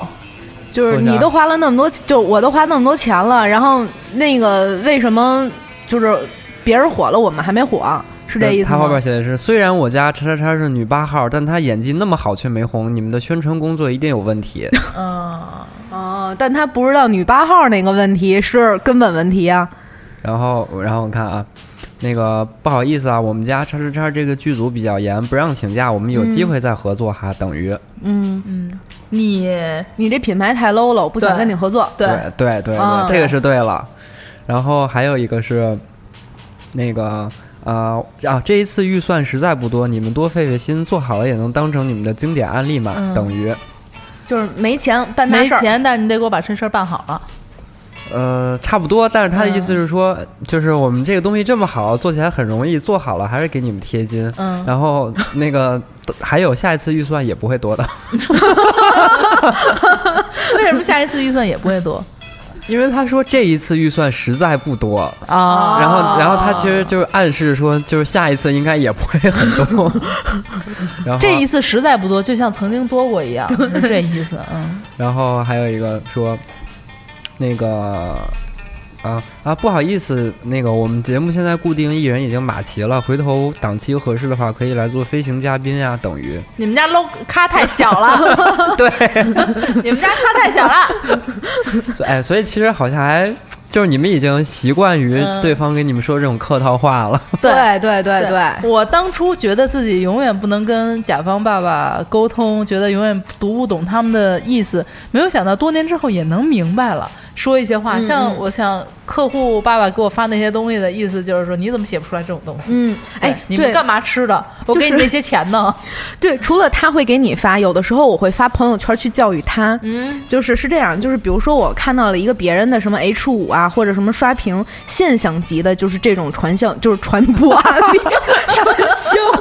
就是你都花了那么多，就我都花那么多钱了，然后那个为什么就是别人火了，我们还没火？是这意思吗
他后边？写的是，虽然我家叉叉叉是女八号，但她演技那么好却没红，你们的宣传工作一定有问题。*laughs*
嗯，
哦，但他不知道女八号那个问题是根本问题啊。
然后，然后我看啊，那个不好意思啊，我们家叉叉叉这个剧组比较严，不让请假，我们有机会再合作哈。等于
嗯，
嗯，你
你这品牌太 low 了，我不想跟你合作。
对
对对对
啊
这个是对了。然后还有一个是那个。啊、啊！这一次预算实在不多，你们多费费心，做好了也能当成你们的经典案例嘛。
嗯
等于，
就是没钱办大事儿。
没钱，但是你得给我把这事儿办好了。
呃，差不多。但是他的意思是说，就是我们这个东西这么好，做起来很容易，做好了还是给你们贴金。
嗯，
然后那个还有下一次预算也不会多的，*laughs* *laughs*
为什么下一次预算也不会多
因为他说这一次预算实在不多。
啊？
然后，然后他其实就是暗示说，就是下一次应该也不会很多。*laughs* 然后
这一次实在不多，就像曾经多过一样，*laughs* 是这意思。嗯，
然后还有一个说，那个啊啊，不好意思，那个我们节目现在固定艺人已经码齐了，回头档期合适的话可以来做飞行嘉宾呀，等于。
你们家 low 咖太小了，*laughs*
对，*laughs*
你们家咖太小了。
哎，所以其实好像还就是你们已经习惯于
嗯。
对方跟你们说这种客套话了。
对对对。对，
我当初觉得自己永远不能跟甲方爸爸沟通，觉得永远读不懂他们的意思，没有想到多年之后也能明白了，说一些话。
嗯
像我想客户爸爸给我发那些东西的意思，就是说你怎么写不出来这种东西？
嗯，哎，
你们干嘛吃的？我给你
就是
那些钱呢？*laughs*
对，除了他会给你发，有的时候我会发朋友圈去教育他。
嗯，
就是是这样，就是比如说我看到了一个别人的什么 H 五啊，或者什么刷屏现象级的，就是这种传销，就是传播案例，传销。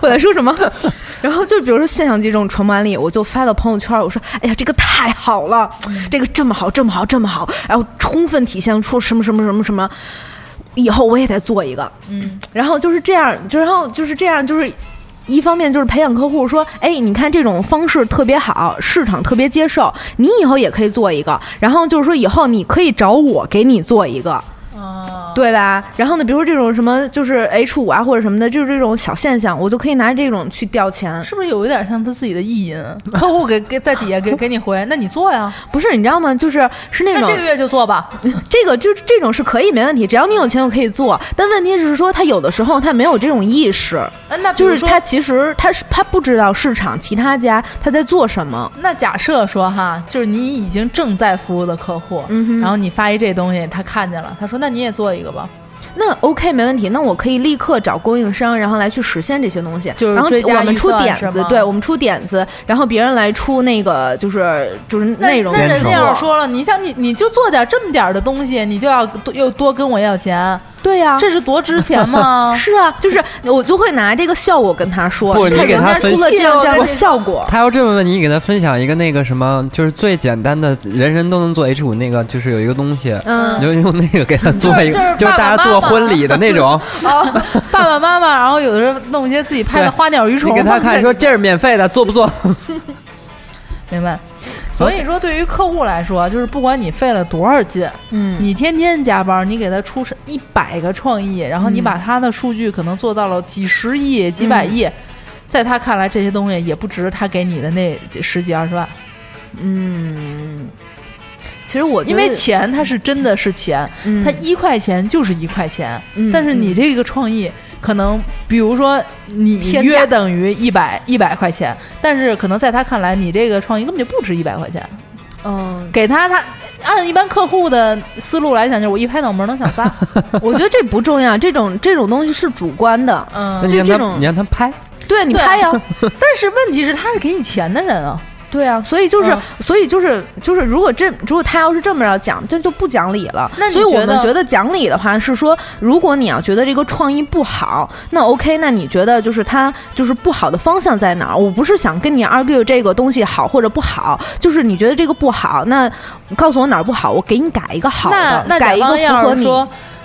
我在说什么？*laughs* 然后就比如说现象级这种传播案例，我就发到朋友圈，我说：“哎呀，这个太好了，这个这么好，这么好，这么好，然后充分体现出什么什么什么什么。”以后我也得做一个，
嗯，
然后就是这样，就然后就是这样，就是一方面就是培养客户，说，哎，你看这种方式特别好，市场特别接受，你以后也可以做一个。然后就是说，以后你可以找我给你做一个，
啊，
对吧？然后呢，比如说这种什么就是 H 五啊或者什么的，就是这种小现象，我就可以拿这种去调钱。
是不是有一点像他自己的意淫？客户给给在底下给给你回，*laughs* 那你做呀，
不是，你知道吗？就是是那种
那这个月就做吧。*laughs*
这个就这种是可以没问题，只要你有钱我可以做。但问题是说，他有的时候他没有这种意识，
嗯，那
就是他其实他是他不知道市场其他家他在做什么。
那假设说哈，就是你已经正在服务的客户，
嗯
然后你发一这东西，他看见了，他说那你也做一个吧，
那 OK 没问题，那我可以立刻找供应商，然后来去实现这些东西。
就是
然后我们出点子，对我们出点子，然后别人来出那个就是就是内容
那人家要是说了，你像你你就做点这么点儿的东西，你就要多又多跟我要钱，
对呀、
这是多值钱吗？*laughs*
是啊，就是我就会拿这个效果跟他说，
不你给
你看人
他
出了这样这样的效果。
他要这么问你，你给他分享一个那个什么，就是最简单的，人人都能做 H 五那个，就是有一个东西，你
嗯，
就用那个给他做一个，
就是
就是大家做婚礼的那种。*laughs*
哦，爸爸妈妈，然后有的时候弄一些自己拍的花鸟鱼虫，
你给他看说这是免费的，做不做？*laughs*
明白。所以说，对于客户来说，就是不管你费了多少劲，
嗯
你天天加班，你给他出一百个创意，然后你把他的数据可能做到了几十亿、几百亿，在他看来，这些东西也不值他给你的那十几二十万，
嗯，其实我
因为钱它是真的是钱，
嗯
它一块钱就是一块钱，
嗯
但是你这个创意。可能，比如说你约等于一百一百块钱，但是可能在他看来，你这个创意根本就不值一百块钱。
嗯，
给他，他按一般客户的思路来讲，就是我一拍脑门能想仨。*laughs*
我觉得这不重要，这种这种东西是主观的。
嗯
那，你让他，
就这种
你让他拍，
对你拍呀，*laughs* *laughs*
但是问题是他是给你钱的人啊。
对啊，所以就是，
嗯
所以就是，就是，如果这如果他要是这么着讲，这就不讲理了。
那你
所以我们觉得讲理的话是说，如果你要觉得这个创意不好，那 OK，那你觉得就是它就是不好的方向在哪儿？我不是想跟你 argue 这个东西好或者不好，就是你觉得这个不好，那告诉我哪儿不好，我给你改一个好的，
那那
改一个符合你。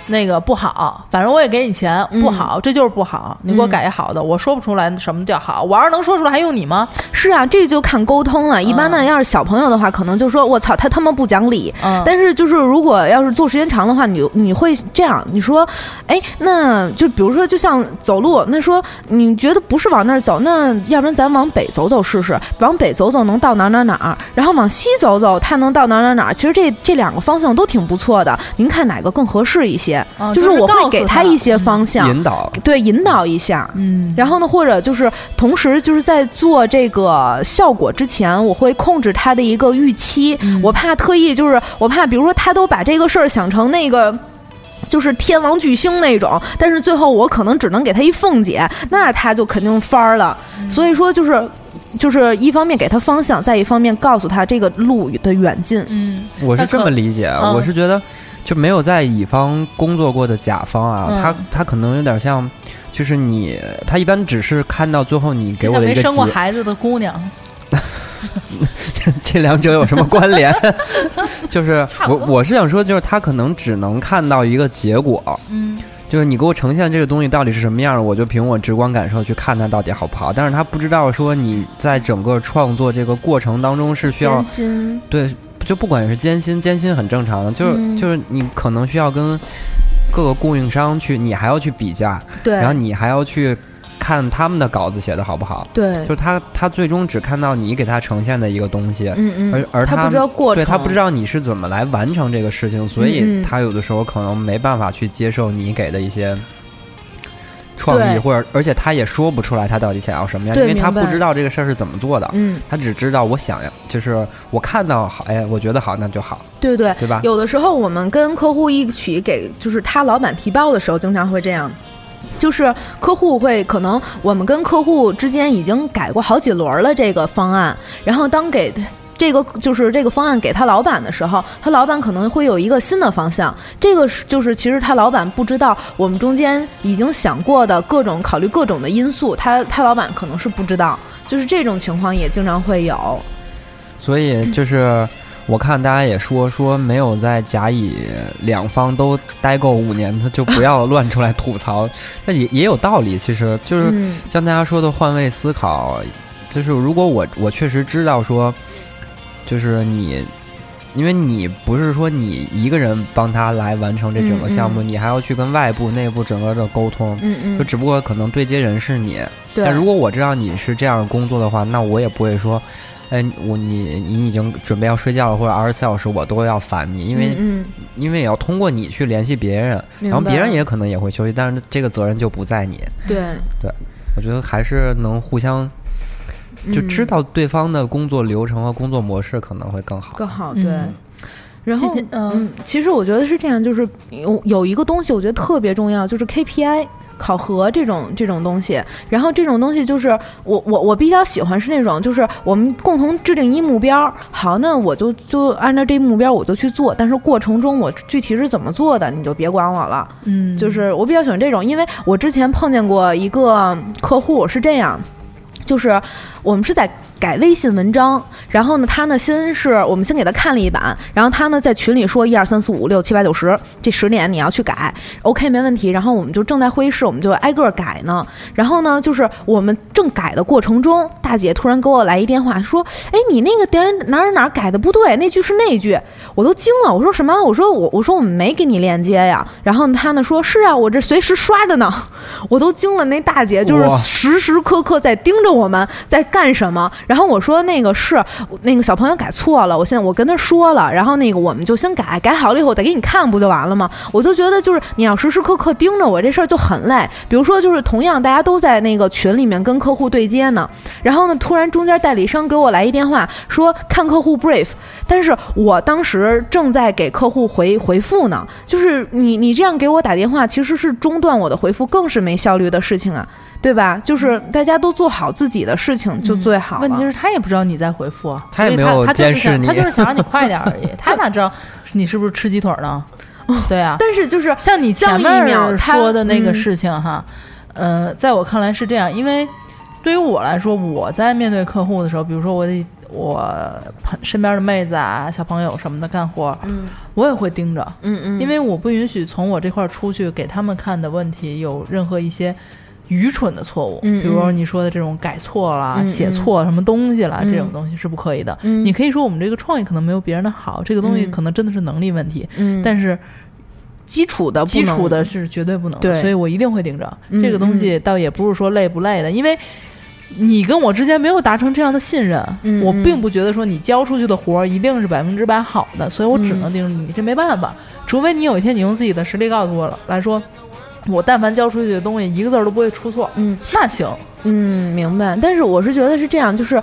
那个不好，反正我也给你钱，
嗯
不好，这就是不好，你给我改一好的，我说不出来什么叫好，我要是能说出来，还用你吗？
是啊，这就看沟通了。一般呢，要是小朋友的话，可能就说我操，他他妈不讲理。
嗯，
但是就是如果要是做时间长的话，你你会这样，你说，哎，那就比如说就像走路，那说你觉得不是往那儿走，那要不然咱往北走走试试，往北走走能到哪儿哪儿哪儿，然后往西走走，它能到哪儿哪儿哪儿。其实这这两个方向都挺不错的，您看哪个更合适一些？
嗯
就是我会给他一些方向，
引导。
对，引导一下。
嗯，
然后呢，或者就是同时就是在做这个效果之前，我会控制他的一个预期。
嗯
我怕特意就是我怕，比如说他都把这个事儿想成那个。就是天王巨星那种，但是最后我可能只能给他一凤姐，那他就肯定翻儿了。所以说就是，就是一方面给他方向，再一方面告诉他这个路的远近。
嗯，
我是这么理解，
嗯
我是觉得就没有在乙方工作过的甲方啊，
嗯。
他他可能有点像，就是你他一般只是看到最后你给我的一个
没生过，孩子的姑娘，*laughs*
这两者有什么关联？*laughs* 就是我我是想说，就是他可能只能看到一个结果，
嗯。
就是你给我呈现这个东西到底是什么样儿，我就凭我直观感受去看它到底好不好。但是他不知道说你在整个创作这个过程当中是需要，对，就不管是艰辛，艰辛很正常的，就是、
嗯
就是你可能需要跟各个供应商去，你还要去比价，
对
然后你还要去看他们的稿子写的好不好。
对
就，是他他最终只看到你给他呈现的一个东西，
嗯嗯，
而而他
他不知道过程，
对他不知道你是怎么来完成这个事情，所以他有的时候可能没办法去接受你给的一些。创意，或者而且他也说不出来他到底想要什么样，
对
因为他不知道这个事儿是怎么做的，
嗯，
他只知道我想要，就是我看到好，哎，我觉得好，那就好，
对对。
对吧？
有的时候我们跟客户一起给，就是他老板提报的时候，经常会这样。就是客户会可能我们跟客户之间已经改过好几轮了这个方案，然后当给这个就是这个方案给他老板的时候，他老板可能会有一个新的方向。这个是就是其实他老板不知道我们中间已经想过的各种考虑各种的因素，他他老板可能是不知道，就是这种情况也经常会有。
所以就是我看大家也说说没有在甲乙两方都待够五年他，就不要 *laughs* 乱出来吐槽，那也也有道理。其实就是
嗯
像大家说的换位思考，就是如果我我确实知道说，就是你。因为你不是说你一个人帮他来完成这整个项目，
嗯
你还要去跟外部、内部整个的沟通。
嗯嗯，
就只不过可能对接人是你，
对。
但如果我知道你是这样工作的话，那我也不会说，哎，我你你已经准备要睡觉了，或者二十四小时我都要烦你，因为、
嗯
因为也要通过你去联系别人，
嗯，
然后别人也可能也会休息，但是这个责任就不在你。
对对，
我觉得还是能互相就知
嗯
道对方的工作流程和工作模式可能会更好。
更好，
嗯
对。然后
嗯，
其实我觉得是这样，就是有有一个东西，我觉得特别重要，就是 KPI 考核这种这种东西。然后这种东西就是我我我比较喜欢是那种，就是我们共同制定一目标，好，那我就就按照这目标我就去做，但是过程中我具体是怎么做的，你就别管我了。
嗯，
就是我比较喜欢这种，因为我之前碰见过一个客户是这样，就是我们是在改微信文章，然后呢，他呢先是我们先给他看了一版，然后他呢在群里说一二三四五六七八九十这十点你要去改，OK 没问题。然后我们就正在会议室，我们就挨个改呢。然后呢，就是我们正改的过程中，大姐突然给我来一电话说：“哎，你那个点哪儿哪儿改的不对，那句是那句。”我都惊了，我说什么？我说我我说我们没给你链接呀。然后他呢说：“是啊，我这随时刷着呢。”我都惊了，那大姐就是时时刻刻在盯着我们在干什么。然后我说那个是那个小朋友改错了，我现在我跟他说了，然后那个我们就先改，改好了以后我再给你看不就完了吗？我就觉得就是你要时时刻刻盯着我这事儿就很累。比如说就是同样大家都在那个群里面跟客户对接呢，然后呢突然中间代理商给我来一电话说看客户 brief。但是我当时正在给客户回回复呢，就是你你这样给我打电话，其实是中断我的回复，更是没效率的事情啊，对吧？就是大家都做好自己的事情就最好了。
问题是，他也不知道你在回复，
他也
所以
没有
他就是
监视你。
想他就是想让你快点而已，*laughs* 他哪知道你是不是吃鸡腿呢？*laughs* 对啊，
但是就是
像你前
像一秒
面说的那个
嗯
事情哈，呃，在我看来是这样，因为对于我来说，我在面对客户的时候，比如说我得我朋身边的妹子啊、小朋友什么的干活，
嗯。
我也会盯着，
嗯嗯，
因为我不允许从我这块儿出去给他们看的问题有任何一些愚蠢的错误，比如说你说的这种改错啦、
嗯
写错什么东西啦，
嗯
这种东西是不可以的。
嗯
你可以说我们这个创意可能没有别人的好，这个东西
嗯
可能真的是能力问题，
嗯，
但是
基础的
基础的是绝对不能，
对
所以我一定会盯着。
嗯
这个东西倒也不是说累不累的，因为。你跟我之间没有达成这样的信任，我并不觉得说你交出去的活儿一定是百分之百好的，所以我只
嗯
能盯着你，这没办法。除非你有一天你用自己的实力告诉我了来说，我但凡交出去的东西一个字儿都不会出错，
嗯
那行。
嗯，明白。但是我是觉得是这样，就是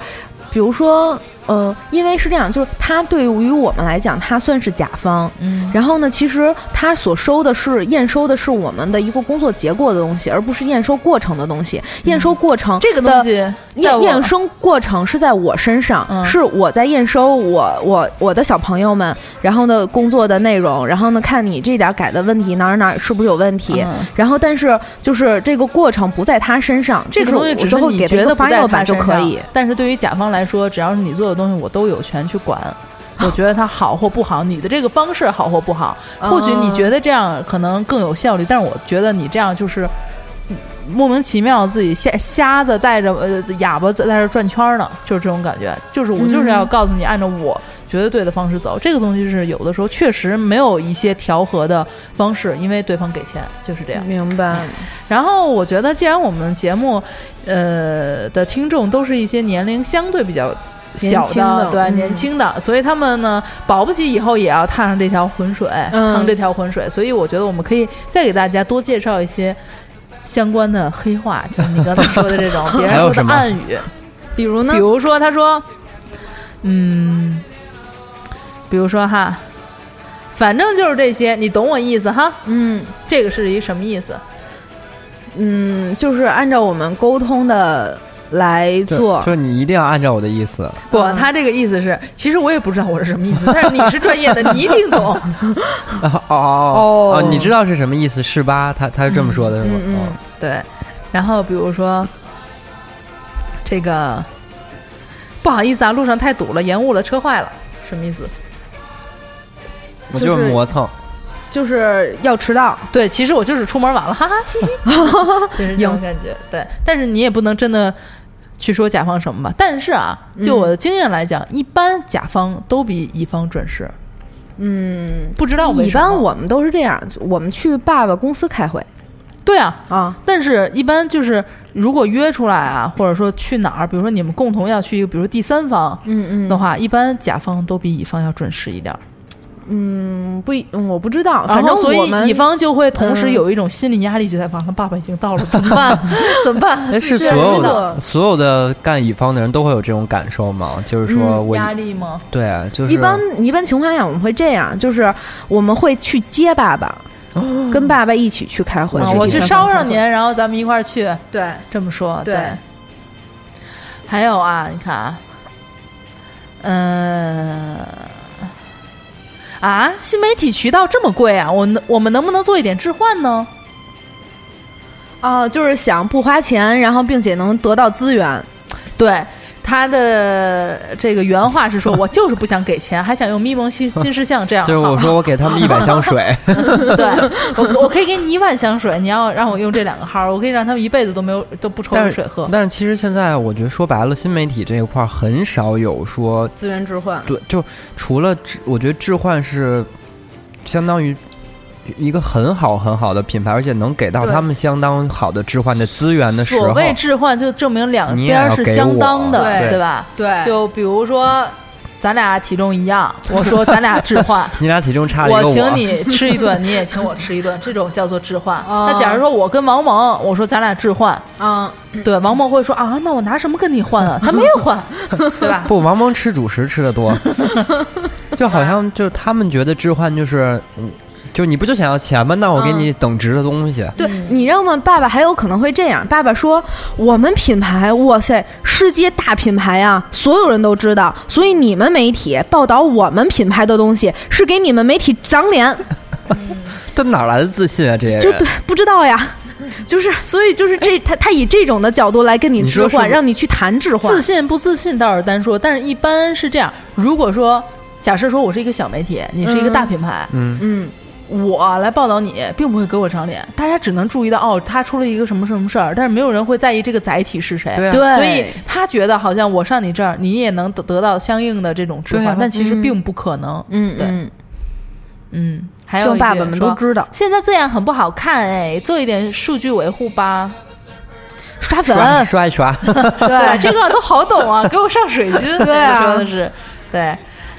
比如说，呃，因为是这样，就是他对于我们来讲，他算是甲方。
嗯
然后呢，其实他所收的是验收的是我们的一个工作结果的东西，而不是验收过程的东西。验收过程
这个东西在
验
我
验收过程是在我身上，
嗯
是我在验收我我我的小朋友们，然后呢工作的内容，然后呢看你这点改的问题哪儿哪儿是不是有问题，
嗯
然后但是就是这个过程不在他身上，
这个东西只是你觉得不在他身上
可以。
但是对于甲方来说，只要是你做的东西，我都有权去管。*laughs* 我觉得它好或不好，你的这个方式好或不好，或许你觉得这样可能更有效率，但是我觉得你这样就是嗯莫名其妙自己瞎瞎子带着呃哑巴在这转圈儿呢，就是这种感觉。就是我就是要告诉你，按照我觉得对的方式走。这个东西是有的时候确实没有一些调和的方式，因为对方给钱就是这样。
明白，
然后我觉得，既然我们节目，呃的听众都是一些年龄相对比较小
年轻的
对、
嗯
年轻的，所以他们呢，保不齐以后也要踏上这条浑水，
嗯
趟这条浑水。所以我觉得我们可以再给大家多介绍一些相关的黑话，就是你刚才说的这种 *laughs* 别人说的暗语，
比如呢
比？如说他说，嗯，比如说哈，反正就是这些，你懂我意思哈？
嗯
这个是一什么意思？
嗯，就是按照我们沟通的来做
就。是你一定要按照我的意思。
不，
嗯
他这个意思是，其实我也不知道我是什么意思，但是你是专业的，*laughs* 你一定懂。
哦哦
哦
哦，你知道是什么意思是吧？他他是这么说的，是吗？
嗯
对，然后比如说这个，不好意思啊，路上太堵了，延误了，车坏了，什么意思？
我
就
就是是磨蹭。
就是要迟到，
对，其实我就是出门晚了，哈哈，嘻嘻，*laughs* 就是这种感觉。对，但是你也不能真的去说甲方什么吧。但是啊，就我的经验来讲，一般甲方都比乙方准时。
嗯，
不知道为
一
什么。
般我们都是这样，我们去爸爸公司开会。
对啊，
啊，
但是，一般就是如果约出来啊，或者说去哪儿，比如说你们共同要去一个，比如说第三方
嗯嗯。
的话，一般甲方都比乙方要准时一点儿。
嗯，不我不知道，反正，
所以乙方就会同时
嗯
有一种心理压力，觉得完了，爸爸已经到了，怎么办？怎么办？*laughs*
哎，是
对
所有的所有的干乙方的人都会有这种感受吗？就是说
压力吗？
对，啊就是
一般一般情况下我们会这样，就是我们会去接爸爸，跟爸爸一起去开会，
我去捎上您，然后咱们一块儿去。
对，
这么说，
对
还有啊，你看啊，嗯、啊，新媒体渠道这么贵啊，我能我们能不能做一点置换呢？
啊，就是想不花钱，然后并且能得到资源，
对。他的这个原话是说：“ *laughs* 我就是不想给钱，还想用咪蒙新 *laughs* 新事项这样。”
就是我说我给他们一百 *laughs* 箱水，
对我我可以给你一万箱水，你要让我用这两个号，我可以让他们一辈子都没有都不抽
但是
着水喝。
但是其实现在我觉得说白了，新媒体这一块很少有说
资源置换。
对，就除了置，我觉得置换是相当于一个很好很好的品牌，而且能给到他们相当好的置换的资源的时候，
所谓置换，就证明两边是相当的，
对
对吧？
对
就比如说，咱俩体重一样，*laughs* 我说咱俩置换，
你俩体重差
我请你吃一顿，你也请我吃一顿，这种叫做置换。
哦
那假如说我跟王蒙，我说咱俩置换，
嗯，
对，王蒙会说啊，那我拿什么跟你换啊？他没有换，*laughs* 对吧？
不，王蒙吃主食吃的多，*laughs* 就好像就他们觉得置换就是，嗯，就你不就想要钱吗？那我给你等值的东西。
对，你知道吗？爸爸还有可能会这样。爸爸说：“我们品牌，哇塞，世界大品牌啊，所有人都知道。所以你们媒体报道我们品牌的东西，是给你们媒体长脸。*laughs*
这哪来的自信啊？这些人
就对，不知道呀。就是，所以就是这他他以这种的角度来跟你置换，
你是是
让你去谈置换。
自信不自信倒是单说，但是一般是这样。如果说假设说我是一个小媒体，你是一个大品牌，
嗯，
嗯
我来报道你，并不会给我长脸，大家只能注意到哦，他出了一个什么什么事儿，但是没有人会在意这个载体是谁。
对啊，
对，
所以他觉得好像我上你这儿，你也能得得到相应的这种置换，
啊
但其实
嗯
并不可能。对
嗯嗯，
嗯，还有
爸爸们都知道，
现在这样很不好看哎，做一点数据维护吧。
刷粉，
刷刷一刷，*laughs*
对，*laughs* 这个都好懂啊，给我上水军。
对啊
说的是对，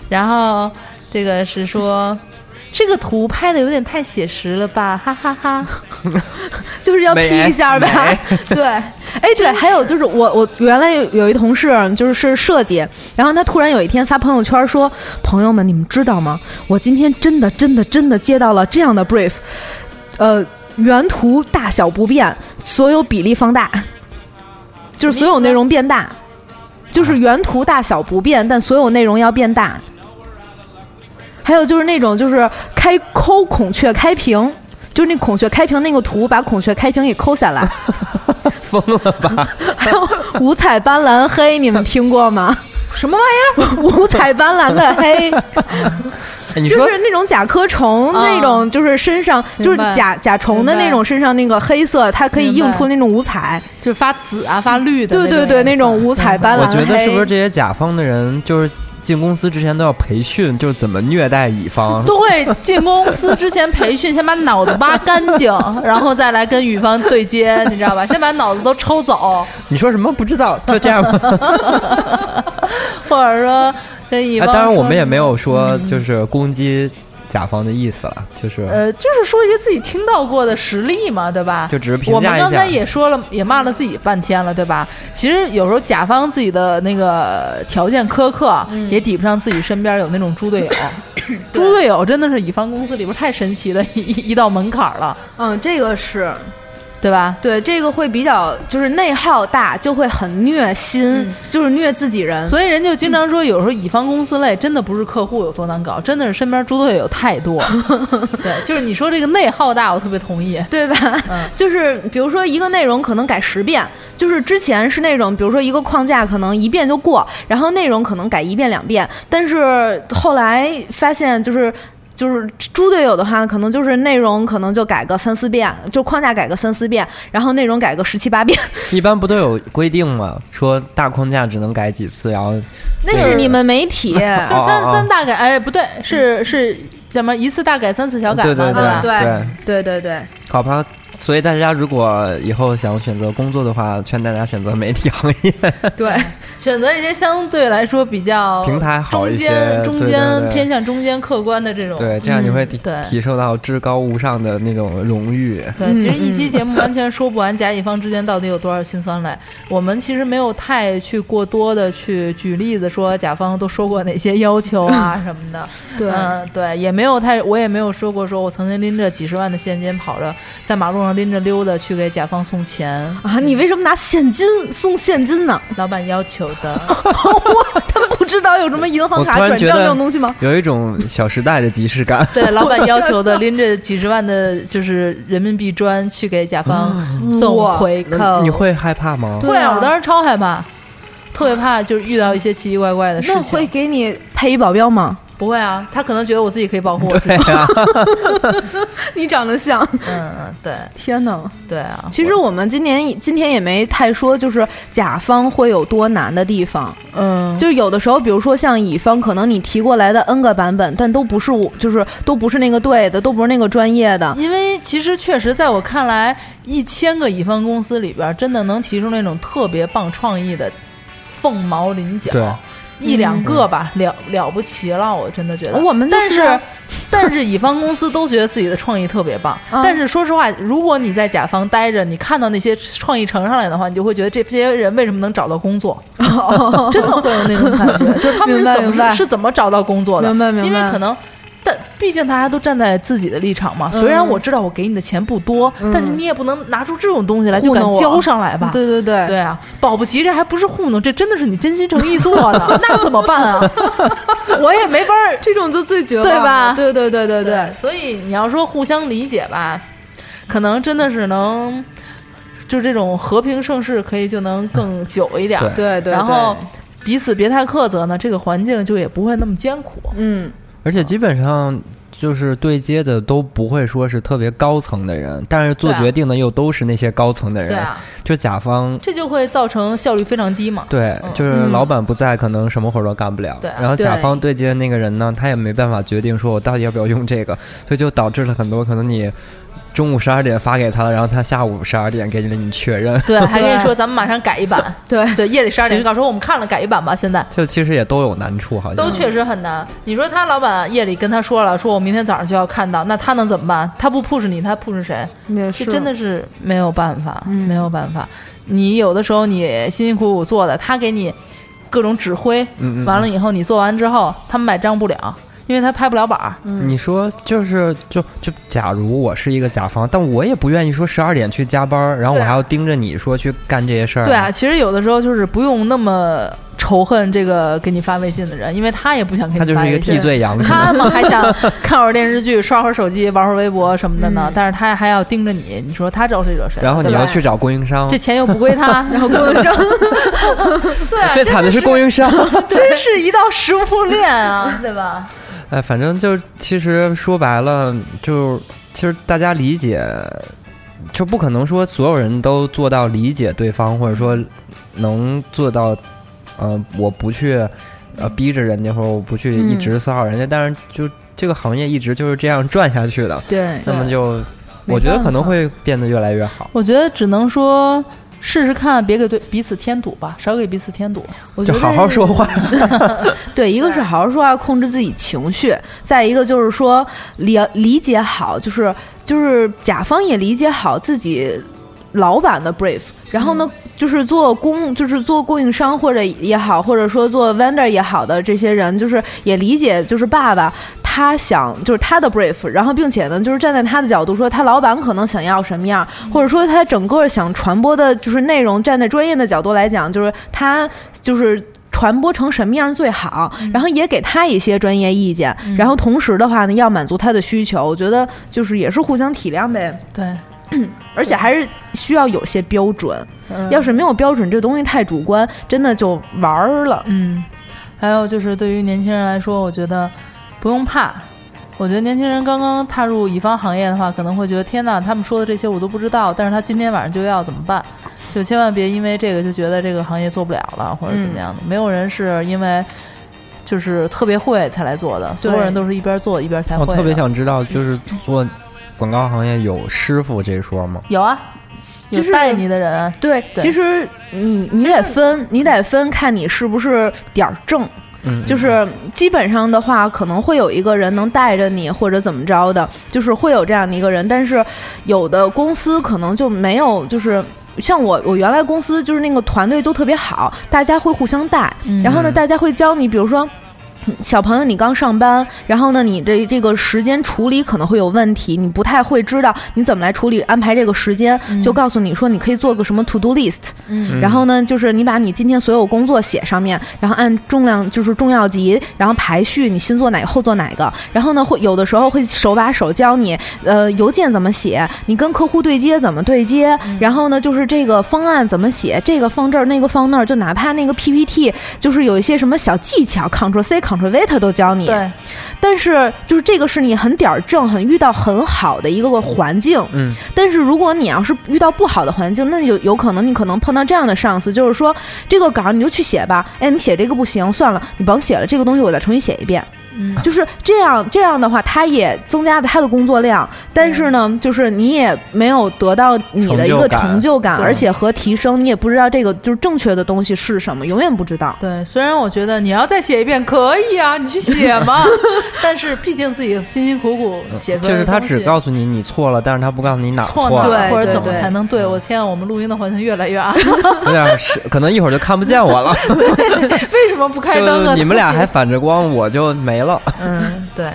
然后这个是说。这个图拍的有点太写实了吧，哈哈哈 *laughs*
就是要 P 一下呗。*laughs* *laughs* 对，哎，对，还有就是我我原来有有一同事就是是设计，然后他突然有一天发朋友圈说：“朋友们，你们知道吗？我今天真的真的真的接到了这样的 brief，呃，原图大小不变，所有比例放大，就是所有内容变大，就是原图大小不变，但所有内容要变大。”还有就是那种就是开抠孔雀开屏，就是那孔雀开屏那个图，把孔雀开屏给抠下来。*laughs*
疯了吧？
还有五彩斑斓黑，你们听过吗？
什么玩意儿？
五彩斑斓的黑，
哎你说
就是那种甲壳虫
啊
那种，就是身上就是甲甲虫的那种身上那个黑色，它可以映出那种五彩。
就是发紫啊，发绿的
对对对，那
那
种五彩斑斓
我觉得是不是。这些甲方的人就是进公司之前都要培训，就是怎么虐待乙方？
都会进公司之前培训，先把脑子挖干净，然后再来跟乙方对接，你知道吧？先把脑子都抽走，
你说什么不知道？就这样吗？*laughs*
或者说跟乙
哎，当然我们也没有说就是攻击甲方的意思了，就是
呃，就是说一些自己听到过的实例嘛，对吧？
就只是评
我们。刚才也说了，也骂了自己半天了，对吧？其实有时候甲方自己的那个条件苛刻，也抵不上自己身边有那种猪队友。*laughs* 猪队友真的是乙方公司里边太神奇的一一一道门槛了，
嗯，这个是
对吧？
对，这个会比较就是内耗大，就会很虐心，
嗯
就是虐自己人。
所以人就经常说，有时候乙方公司类真的不是客户有多难搞，真的是身边猪队友太多。*laughs* 对，就是你说这个内耗大，我特别同意。
对吧？
嗯
就是比如说一个内容可能改十遍，就是之前是那种，比如说一个框架可能一遍就过，然后内容可能改一遍两遍，但是后来发现就是。就是猪队友的话，可能就是内容可能就改个三四遍，就框架改个三四遍，然后内容改个十七八遍。*laughs*
一般不都有规定吗？说大框架只能改几次，然后 *laughs*
那是你们媒体，*laughs*
就是三三大改，哎，不对，是是怎么一次大改三次小改嘛，
对对
吧？
对
对对对对，
好吧。所以大家如果以后想选择工作的话，劝大家选择媒体行业。*laughs*
对，
选择一些相对来说比较
平台好一些
间中
对对对
间偏向中间客观的这种。
对，这样你会体
对
体受到至高无上的那种荣誉。
对，其实
嗯 *laughs*
一期节目完全说不完甲乙方之间到底有多少辛酸泪。我们其实没有太去过多的去举例子，说甲方都说过哪些要求啊什么的。*laughs*
对
嗯，对，也没有太，我也没有说过，说我曾经拎着几十万的现金跑着在马路上拎着溜达去给甲方送钱，
啊，你为什么拿现金送现金呢？
老板要求的。*laughs*
他不知道有什么银行卡转账这种东西吗？
有一种小时代的即视感。
对，老板要求的，*laughs* 拎着几十万的，就是人民币砖去给甲方送回扣。
你会害怕吗？
会啊，我当时超害怕，特别怕就是遇到一些奇奇怪怪的事
那会。给你配一保镖吗？
不会啊，他可能觉得我自己可以保护我自己。*laughs*
啊 *laughs* 你长得像，
嗯嗯，对
天哪！
对啊，
其实我们今年今天也没太说，就是甲方会有多难的地方。
嗯，
就是有的时候，比如说像乙方，可能你提过来的 N 个版本，但都不是我，就是都不是那个对的，都不是那个专业的。
因为其实确实在我看来，一千个乙方公司里边，真的能提出那种特别棒创意的，凤毛麟角。
对
一两个吧，了了不起了，我真的觉得。
我们就
但
是
但是乙方公司都觉得自己的创意特别棒。
啊
但是说实话，如果你在甲方待着，你看到那些创意呈上来的话，你就会觉得这些人为什么能找到工作？*laughs* 真的会有那种感觉，就是他们是怎么是怎么找到工作的？
明白明白
因为可能。但毕竟大家都站在自己的立场嘛，虽然我知道我给你的钱不多，但是你也不能拿出这种东西来就敢交上来吧？
对对对，
对啊，保不齐这还不是糊弄，这真的是你真心诚意做的，*laughs* 那怎么办啊？*laughs* 我也没法儿。
这种就最绝望了
对吧
对对对对对，
所以你要说互相理解吧，可能真的是能，就这种和平盛世可以就能更久一点儿。
对
对对。
然后彼此别太苛责呢，这个环境就也不会那么艰苦。
嗯，
而且基本上就是对接的都不会说是特别高层的人，但是做决定的又都是那些高层的人，
对啊，
就甲方。
这就会造成效率非常低嘛。
对，
嗯
就是老板不在，可能什么活儿都干不了。
对啊
然后甲方对接的那个人呢，他也没办法决定说我到底要不要用这个，所以就导致了很多可能你中午十二点发给他了，然后他下午十二点给了你确认，*laughs*
对，还跟你说咱们马上改一版。*laughs*
对，
对，夜里十二点
其实
告诉我们看了改一版吧。现在
就其实也都有难处，好像
都确实很难。你说他老板夜里跟他说了，说我明天早上就要看到，那他能怎么办？他不 push 你，他 push 谁？
也
这真的是没有办法，
嗯
没有办法。你有的时候你辛辛苦苦做的，他给你各种指挥，
嗯嗯
完了以后你做完之后，他们买账不了，因为他拍不了板儿。
你说就是就就，假如我是一个甲方，但我也不愿意说十二点去加班儿，然后我还要盯着你说去干这些事儿。
对啊，，其实有的时候就是不用那么仇恨这个给你发微信的人，因为他也不想给你
他就是一个。替罪羊。
他们还想看会儿电视剧、刷会儿手机、玩会儿微博什么的呢，
嗯 *laughs*
但是他还要盯着你，你说他招谁惹谁了？
然后你要去找供应商
这，钱又不归他，*laughs* 然后供应商，*laughs* 对，
最惨的是供应商。
真是一道食物链啊，对吧？
哎，反正就是，其实说白了，就其实大家理解，就不可能说所有人都做到理解对方，或者说能做到，呃，我不去呃逼着人家，或者我不去一直骚扰人家，但是就这个行业一直就是这样转下去的，
对，
那么就我觉得可能会变得越来越好。
我觉得只能说试试看，别给对彼此添堵吧，少给彼此添堵。
我觉得
就好好说话，
对，一个是好好说话，控制自己情绪；再一个就是说理理解好，就是就是甲方也理解好自己老板的 brief，然后呢，就是做供就是做供应商或者也好，或者说做 vendor 也好的这些人，就是也理解就是爸爸他想就是他的 brief，然后并且呢，就是站在他的角度说，他老板可能想要什么样，或者说他整个想传播的就是内容，站在专业的角度来讲，就是他就是。传播成什么样最好，然后也给他一些专业意见，然后同时的话呢，要满足他的需求，我觉得就是也是互相体谅呗，
对，*clears throat*
而且还是需要有些标准，
嗯
要是没有标准，这东西太主观，真的就玩儿了。
嗯，还有就是对于年轻人来说，我觉得不用怕。我觉得年轻人刚刚踏入乙方行业的话，可能会觉得天哪，他们说的这些我都不知道，但是他今天晚上就要怎么办？就千万别因为这个就觉得这个行业做不了了，或者怎么样的。没有人是因为就是特别会才来做的，所有人都是一边做一边才会。
我特别想知道，就是做广告行业有师傅这说吗？
有啊，
就是
带你的人，
对，
对
其实你你得分，你得分，看你是不是点儿正。
嗯，
就是基本上的话，可能会有一个人能带着你，或者怎么着的，就是会有这样的一个人。但是有的公司可能就没有，就是像我我原来公司就是那个团队都特别好，大家会互相带，然后呢，大家会教你，比如说。小朋友，你刚上班，然后呢，你这这个时间处理可能会有问题，你不太会知道你怎么来处理安排这个时间，就告诉你说你可以做个什么 to do list，
嗯。
然后呢，就是你把你今天所有工作写上面，然后按重量就是重要级，然后排序，你先做哪个后做哪个。然后呢，会有的时候会手把手教你，呃，邮件怎么写，你跟客户对接怎么对接，然后呢，就是这个方案怎么写，这个放这儿，那个放那儿，就哪怕那个 PPT，就是有一些什么小技巧，Ctrl C Ctrl V 他都教你。
对，
但是就是这个是你很点儿正，很遇到很好的一个环境。
嗯，
但是如果你要是遇到不好的环境，那有有可能你可能碰到这样的上司，就是说这个稿你就去写吧，哎，你写这个不行，算了，你甭写了，这个东西我再重新写一遍。
嗯
就是这样，这样的话，他也增加了他的工作量，但是呢，就是你也没有得到你的一个
成就感
而且和提升，你也不知道这个就是正确的东西是什么，永远不知道。
对，虽然我觉得你要再写一遍可以啊，你去写嘛，*laughs* 但是毕竟自己辛辛苦苦写出来
就是他只告诉你你错了，但是他不告诉你哪
错哪
了，
或者怎么才能对。我天啊，我们录音的环境越来越暗，*laughs*
有点是，可能一会儿就看不见我了。*laughs*
为什么不开灯啊？
你们俩还反着光，我就没了。*laughs*
嗯，对，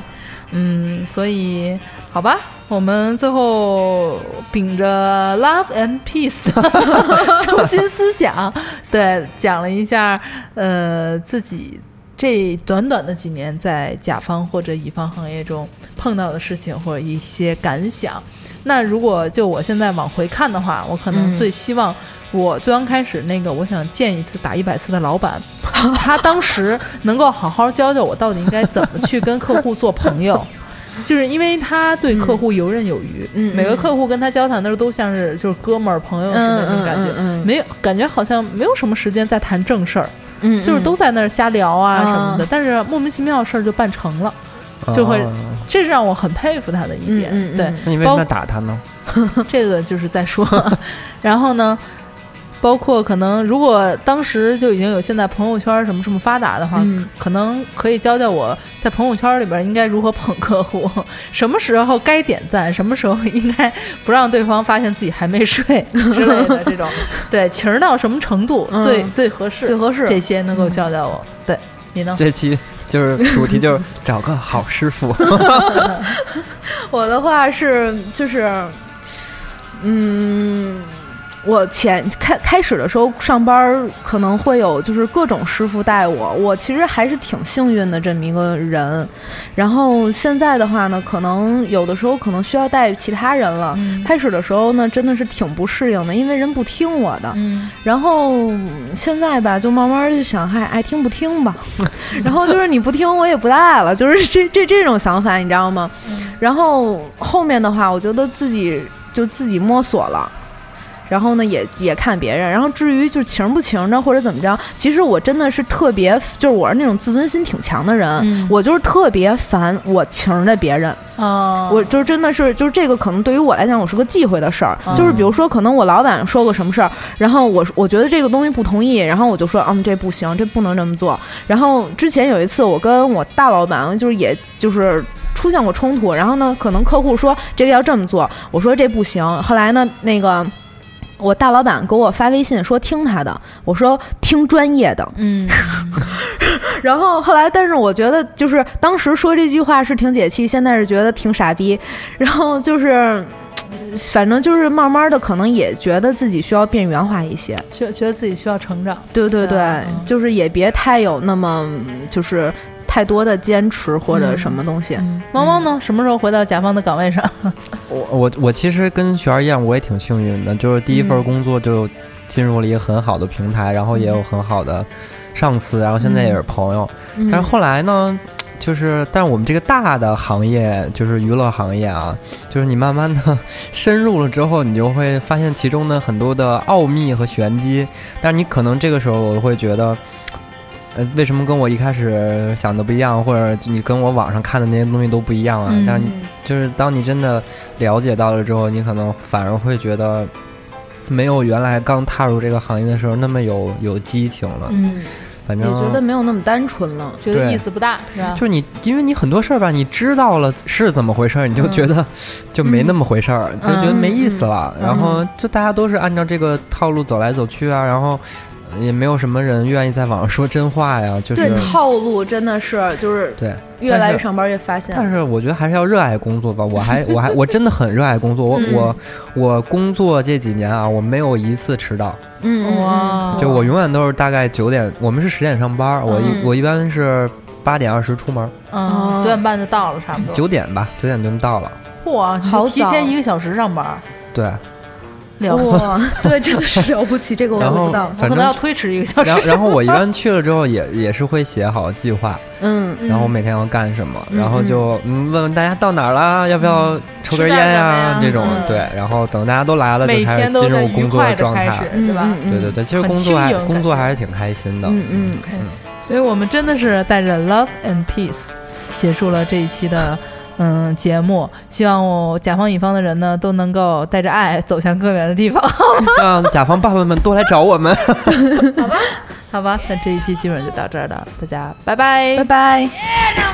嗯，所以好吧，我们最后秉着 love and peace 的 *laughs* 中心思想，对，讲了一下呃自己这短短的几年在甲方或者乙方行业中碰到的事情或者一些感想。那如果就我现在往回看的话，我可能
嗯
最希望我最刚开始那个我想见一次打一百次的老板，*laughs* 他当时能够好好教教我到底应该怎么去跟客户做朋友。*laughs* 就是因为他对客户游刃有余，
嗯
每个客户跟他交谈的时候都像是就是哥们儿朋友似的那种感觉，
嗯嗯嗯
没有感觉好像没有什么时间在谈正事儿，
嗯
就是都在那儿瞎聊啊什么的，
啊。
但是莫名其妙的事儿就办成了，就会
哦
这是让我很佩服他的一点。对，
那你为什么打他呢？*laughs*
这个就是在说，然后呢，包括可能如果当时就已经有现在朋友圈什么这么发达的话，
嗯
可能可以教教我在朋友圈里边应该如何捧客户，*laughs* 什么时候该点赞，什么时候应该不让对方发现自己还没睡 *laughs* 之类的这种，*laughs* 对情儿到什么程度、
嗯
最最合适，
最合适
这些能够教教我。对你呢？
这期就是主题就是找个好师傅。
我的话是就是，嗯，我前开开始的时候上班儿可能会有就是各种师傅带我，我其实还是挺幸运的这么一个人。然后现在的话呢，可能有的时候可能需要带其他人了。
嗯
开始的时候呢，真的是挺不适应的，因为人不听我的。
嗯
然后嗯现在吧，就慢慢就想，嗨，爱听不听吧。*laughs* 然后就是你不听，我也不带了，就是这这这种想法，你知道吗？然后后面的话，我觉得自己就自己摸索了。然后呢，也也看别人。然后至于就是情不情的或者怎么着，其实我真的是特别，就是我是那种自尊心挺强的人，
嗯
我就是特别烦我情的别人。
哦，
我就真的是，就是这个可能对于我来讲，我是个忌讳的事儿。
嗯
就是比如说，可能我老板说个什么事儿，然后我我觉得这个东西不同意，然后我就说，嗯，这不行，这不能这么做。然后之前有一次，我跟我大老板，就是也就是。出现过冲突，然后呢，可能客户说这个要这么做，我说这不行。后来呢，那个我大老板给我发微信说听他的，我说听专业的。
嗯 *laughs*
然后后来，但是我觉得就是当时说这句话是挺解气，现在是觉得挺傻逼。然后就是，反正就是慢慢的，可能也觉得自己需要变圆滑一些。
觉觉得自己需要成长。
对对对，
嗯
就是也别太有那么就是太多的坚持或者什么东西。
嗯，汪汪呢？什么时候回到甲方的岗位上？
我我我其实跟璇儿一样，我也挺幸运的，就是第一份
嗯
工作就进入了一个很好的平台，然后也有很好的上司，然后现在也是朋友。
嗯
但是后来呢，就是但是我们这个大的行业，就是娱乐行业啊，就是你慢慢的 *laughs* 深入了之后，你就会发现其中的很多的奥秘和玄机。但是你可能这个时候我会觉得。呃，为什么跟我一开始想的不一样，或者你跟我网上看的那些东西都不一样啊？
嗯
但是就是当你真的了解到了之后，你可能反而会觉得没有原来刚踏入这个行业的时候那么有有激情了。
嗯，
反正也
觉得没有那么单纯了。
觉得意思不大，是吧
就？是你，因为你很多事儿吧，你知道了是怎么回事儿，你就觉得 *laughs* 就没那么回事儿，就觉得没意思了。
嗯
然后就大家都是按照这个套路走来走去啊，然后也没有什么人愿意在网上说真话呀，就是
对套路真的是就是
对
越来越上班越发现。
但是我觉得还是要热爱工作吧。我还我还我真的很热爱工作。我、
嗯
我我工作这几年啊，我没有一次迟到。
嗯嗯
哇
就我永远都是大概九点，我们是十点上班，我一、
嗯
我一般是八点二十出门，
嗯，
哦
九点半就到了，差不多。
九点吧，九点就到了。
嚯，你
好
就提前一个小时上班，
对，
了不起。
哇，*laughs* 对，真的是了不起，这个我不知道。
我可能
反正
要推迟一个小时
然。后然后我一 *laughs* 般去了之后也也是会写好计划，
嗯
嗯
然后我每天要干什么，
嗯
然后就嗯问问大家到哪儿了，要不要抽根烟呀
呀
这种
嗯
对，然后等大家都来了就开始进入工作
的
状态。，
对吧？
嗯
对对对，其实工作还工作还是挺开心的。
嗯嗯，
所以我们真的是带着 love and peace 结束了这一期的嗯节目。希望我甲方乙方的人呢都能够带着爱走向更远的地方，*laughs*
让甲方爸爸们多来找我们。好吧？
好吧那这一期基本上就到这儿了，大家拜拜
拜拜。
no